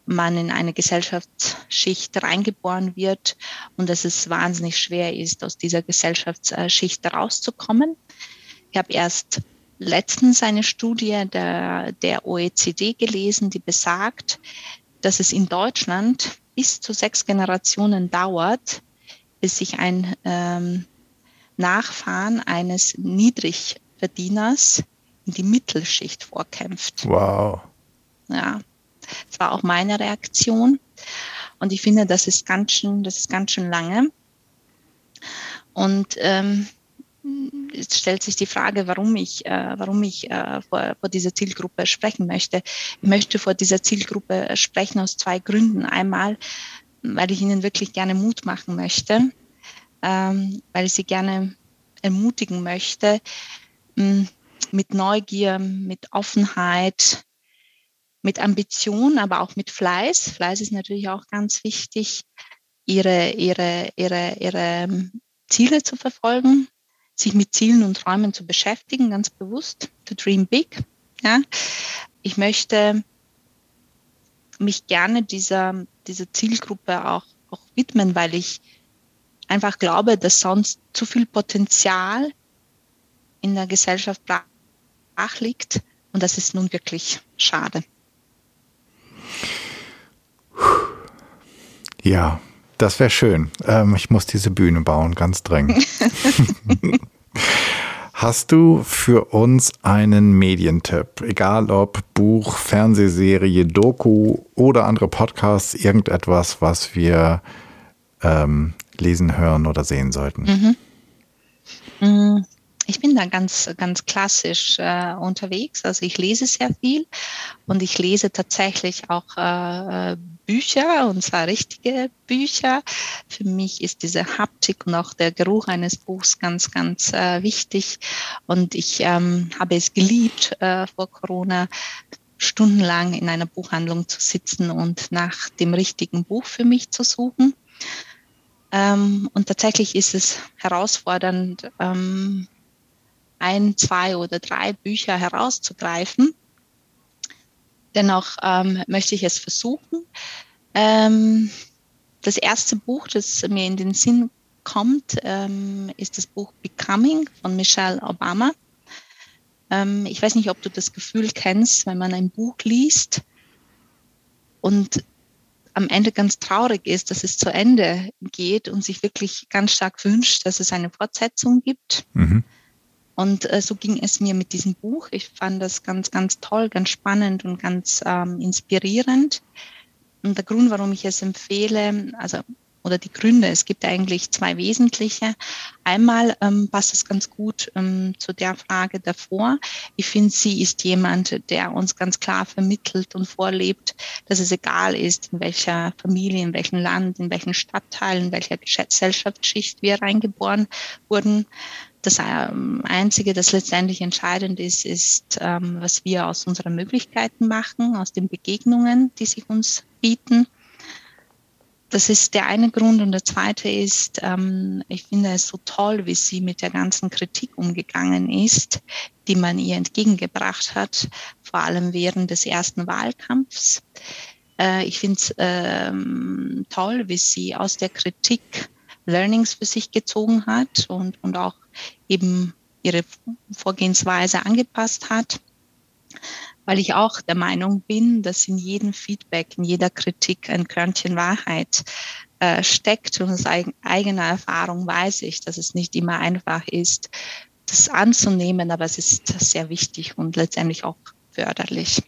man in eine Gesellschaftsschicht reingeboren wird und dass es wahnsinnig schwer ist, aus dieser Gesellschaftsschicht rauszukommen. Ich habe erst letztens eine Studie der, der OECD gelesen, die besagt, dass es in Deutschland bis zu sechs Generationen dauert, bis sich ein ähm, Nachfahren eines Niedrigverdieners in die Mittelschicht vorkämpft. Wow. Ja, das war auch meine Reaktion. Und ich finde, das ist ganz schön, das ist ganz schön lange. Und ähm, jetzt stellt sich die Frage, warum ich, äh, warum ich äh, vor, vor dieser Zielgruppe sprechen möchte. Ich möchte vor dieser Zielgruppe sprechen aus zwei Gründen. Einmal, weil ich ihnen wirklich gerne Mut machen möchte, ähm, weil ich sie gerne ermutigen möchte, mh, hm, mit Neugier, mit Offenheit, mit Ambition, aber auch mit Fleiß. Fleiß ist natürlich auch ganz wichtig, ihre, ihre, ihre, ihre hm, Ziele zu verfolgen, sich mit Zielen und Träumen zu beschäftigen, ganz bewusst, to dream big. Ja. Ich möchte mich gerne dieser, dieser Zielgruppe auch, auch widmen, weil ich einfach glaube, dass sonst zu viel Potenzial in der Gesellschaft brach liegt und das ist nun wirklich schade. Ja, das wäre schön. Ähm, ich muss diese Bühne bauen, ganz dringend. Hast du für uns einen Medientipp, egal ob Buch, Fernsehserie, Doku oder andere Podcasts, irgendetwas, was wir ähm, lesen, hören oder sehen sollten? Mhm. mhm. Ich bin da ganz, ganz klassisch äh, unterwegs. Also ich lese sehr viel und ich lese tatsächlich auch äh, Bücher und zwar richtige Bücher. Für mich ist diese Haptik und auch der Geruch eines Buchs ganz, ganz äh, wichtig. Und ich ähm, habe es geliebt, äh, vor Corona stundenlang in einer Buchhandlung zu sitzen und nach dem richtigen Buch für mich zu suchen. Ähm, und tatsächlich ist es herausfordernd, ähm, ein, zwei oder drei Bücher herauszugreifen. Dennoch ähm, möchte ich es versuchen. Ähm, das erste Buch, das mir in den Sinn kommt, ähm, ist das Buch Becoming von Michelle Obama. Ähm, ich weiß nicht, ob du das Gefühl kennst, wenn man ein Buch liest und am Ende ganz traurig ist, dass es zu Ende geht und sich wirklich ganz stark wünscht, dass es eine Fortsetzung gibt. Mhm. Und äh, so ging es mir mit diesem Buch. Ich fand das ganz, ganz toll, ganz spannend und ganz ähm, inspirierend. Und der Grund, warum ich es empfehle, also oder die Gründe, es gibt eigentlich zwei wesentliche. Einmal ähm, passt es ganz gut ähm, zu der Frage davor. Ich finde, sie ist jemand, der uns ganz klar vermittelt und vorlebt, dass es egal ist, in welcher Familie, in welchem Land, in welchem Stadtteil, in welcher Gesellschaftsschicht wir reingeboren wurden, das ähm, Einzige, das letztendlich entscheidend ist, ist, ähm, was wir aus unseren Möglichkeiten machen, aus den Begegnungen, die sich uns bieten. Das ist der eine Grund. Und der zweite ist, ähm, ich finde es so toll, wie sie mit der ganzen Kritik umgegangen ist, die man ihr entgegengebracht hat, vor allem während des ersten Wahlkampfs. Äh, ich finde es ähm, toll, wie sie aus der Kritik Learnings für sich gezogen hat und, und auch eben ihre Vorgehensweise angepasst hat, weil ich auch der Meinung bin, dass in jedem Feedback, in jeder Kritik ein Körnchen Wahrheit äh, steckt und aus eigener Erfahrung weiß ich, dass es nicht immer einfach ist, das anzunehmen, aber es ist sehr wichtig und letztendlich auch förderlich.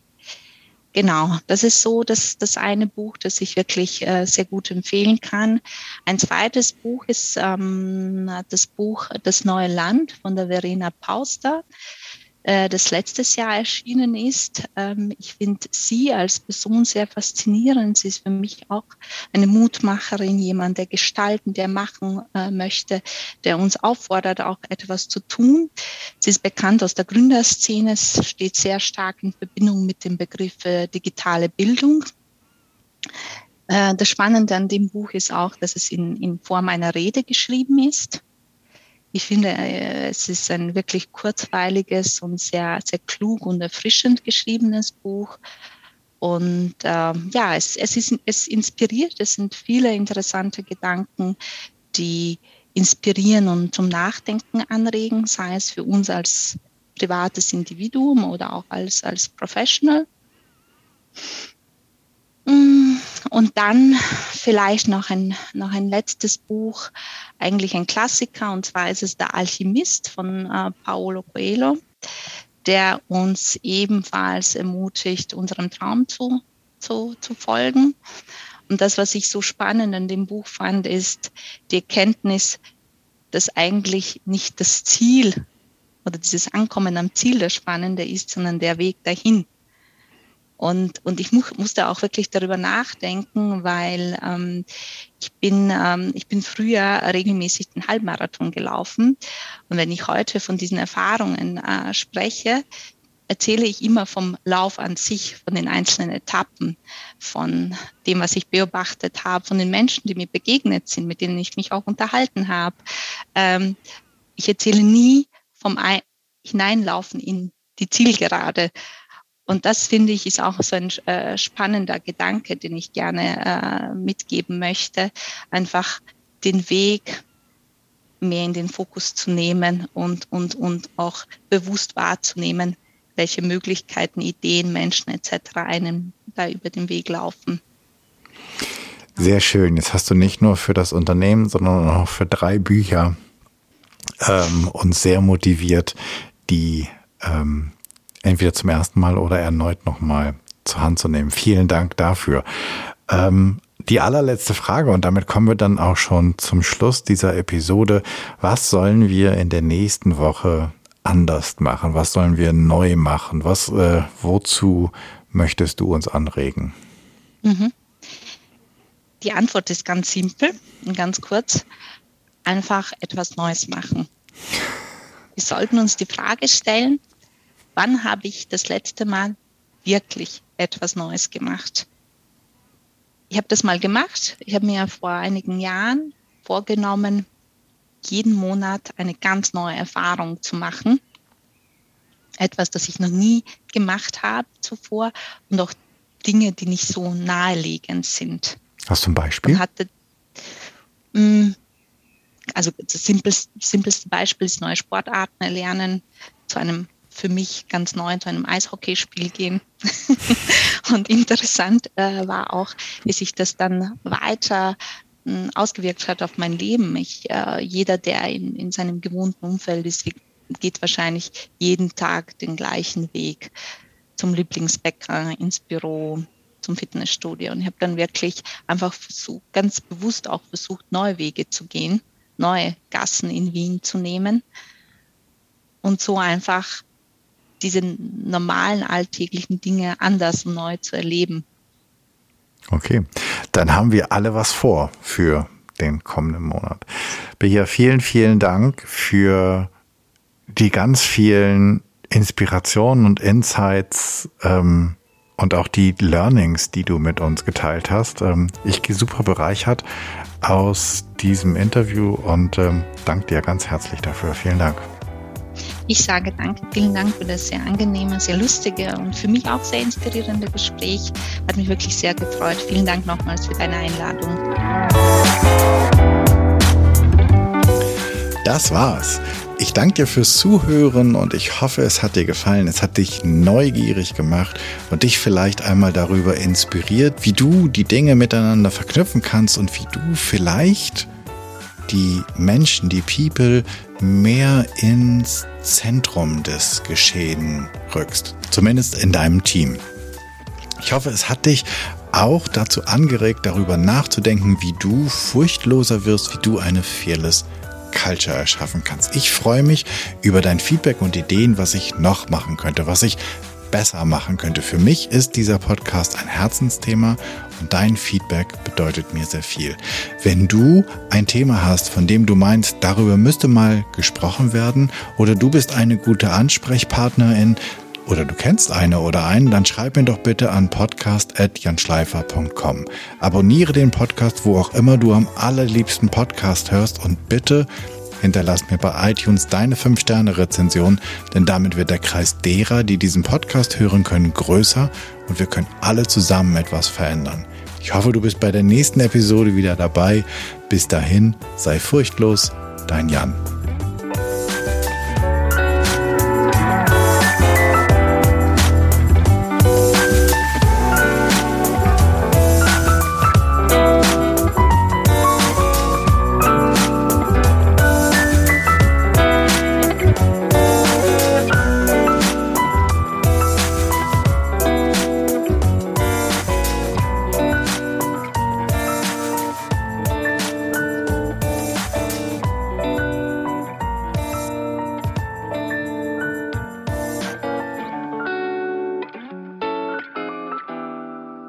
Genau, das ist so das, das eine Buch, das ich wirklich äh, sehr gut empfehlen kann. Ein zweites Buch ist ähm, das Buch Das neue Land von der Verena Pauster. Äh, das letztes Jahr erschienen ist. Ähm, ich finde sie als Person sehr faszinierend. Sie ist für mich auch eine Mutmacherin, jemand, der gestalten, der machen äh, möchte, der uns auffordert, auch etwas zu tun. Sie ist bekannt aus der Gründerszene, steht sehr stark in Verbindung mit dem Begriff äh, digitale Bildung. Das Spannende an dem Buch ist auch, dass es in, in Form einer Rede geschrieben ist. Ich finde, äh, es ist ein wirklich kurzweiliges und sehr, sehr klug und erfrischend geschriebenes Buch. Und ähm, ja, es, es, ist, es inspiriert, es sind viele interessante Gedanken, die inspirieren und zum Nachdenken anregen, sei es für uns als privates Individuum oder auch als, als Professional. Mm, und dann vielleicht noch ein, noch ein letztes Buch, eigentlich ein Klassiker, und zwar ist es Der Alchemist von äh, Paolo Coelho, der uns ebenfalls ermutigt, unserem Traum zu, zu, zu folgen. Und das, was ich so spannend an dem Buch fand, ist die Erkenntnis, dass eigentlich nicht das Ziel oder dieses Ankommen am Ziel das Spannende ist, sondern der Weg dahin. Und, und ich mu musste auch wirklich darüber nachdenken, weil ähm, ich, bin, ähm, ich bin früher regelmäßig den Halbmarathon gelaufen. Und wenn ich heute von diesen Erfahrungen äh, spreche, erzähle ich immer vom Lauf an sich, von den einzelnen Etappen, von dem, was ich beobachtet habe, von den Menschen, die mir begegnet sind, mit denen ich mich auch unterhalten habe. Ähm, ich erzähle nie vom Hineinlaufen in die Zielgerade. Und das finde ich ist auch so ein äh, spannender Gedanke, den ich gerne äh, mitgeben möchte. Einfach den Weg mehr in den Fokus zu nehmen und, und, und auch bewusst wahrzunehmen, welche Möglichkeiten, Ideen, Menschen etc. einem da über den Weg laufen. Sehr schön. Jetzt hast du nicht nur für das Unternehmen, sondern auch für drei Bücher ähm, uns sehr motiviert, die ähm, entweder zum ersten Mal oder erneut nochmal zur Hand zu nehmen. Vielen Dank dafür. Ähm, die allerletzte Frage und damit kommen wir dann auch schon zum Schluss dieser Episode. Was sollen wir in der nächsten Woche anders machen? Was sollen wir neu machen? Was, äh, wozu möchtest du uns anregen? Mhm. Die Antwort ist ganz simpel und ganz kurz. Einfach etwas Neues machen. Wir sollten uns die Frage stellen, wann habe ich das letzte Mal wirklich etwas Neues gemacht? Ich habe das mal gemacht. Ich habe mir vor einigen Jahren vorgenommen, jeden Monat eine ganz neue Erfahrung zu machen. Etwas, das ich noch nie gemacht habe zuvor und auch Dinge, die nicht so naheliegend sind. Hast du ein Beispiel? Hatte, mh, mm, also das simpelste Beispiel ist neue Sportarten erlernen, zu einem für mich ganz neu zu einem Eishockeyspiel gehen. und interessant äh, war auch, wie sich das dann weiter äh, ausgewirkt hat auf mein Leben. Ich, äh, jeder, der in, in seinem gewohnten Umfeld ist, geht wahrscheinlich jeden Tag den gleichen Weg zum Lieblingsbäcker, ins Büro, zum Fitnessstudio. Und ich habe dann wirklich einfach versucht, ganz bewusst auch versucht, neue Wege zu gehen, neue Gassen in Wien zu nehmen und so einfach diese normalen alltäglichen Dinge anders und neu zu erleben. Okay, dann haben wir alle was vor für den kommenden Monat. Beja, vielen, vielen Dank für die ganz vielen Inspirationen und Insights ähm, und auch die Learnings, die du mit uns geteilt hast. Ähm, ich gehe super bereichert aus diesem Interview und ähm, danke dir ganz herzlich dafür. Vielen Dank. Ich sage danke, vielen Dank für das sehr angenehme, sehr lustige und für mich auch sehr inspirierende Gespräch. Hat mich wirklich sehr gefreut. Vielen Dank nochmals für deine Einladung. Das war's. Ich danke dir fürs Zuhören und ich hoffe, es hat dir gefallen. Es hat dich neugierig gemacht und dich vielleicht einmal darüber inspiriert, wie du die Dinge miteinander verknüpfen kannst und wie du vielleicht die Menschen, die People mehr ins Zentrum des Geschehen rückst. Zumindest in deinem Team. Ich hoffe, es hat dich auch dazu angeregt, darüber nachzudenken, wie du furchtloser wirst, wie du eine fearless Culture erschaffen kannst. Ich freue mich über dein Feedback und Ideen, was ich noch machen könnte, was ich besser machen könnte. Für mich ist dieser Podcast ein Herzensthema und dein Feedback bedeutet mir sehr viel. Wenn du ein Thema hast, von dem du meinst, darüber müsste mal gesprochen werden oder du bist eine gute Ansprechpartnerin, oder du kennst eine oder einen, dann schreib mir doch bitte an podcast.janschleifer.com. Abonniere den Podcast, wo auch immer du am allerliebsten Podcast hörst und bitte hinterlass mir bei iTunes deine 5-Sterne-Rezension, denn damit wird der Kreis derer, die diesen Podcast hören können, größer und wir können alle zusammen etwas verändern. Ich hoffe, du bist bei der nächsten Episode wieder dabei. Bis dahin, sei furchtlos, dein Jan.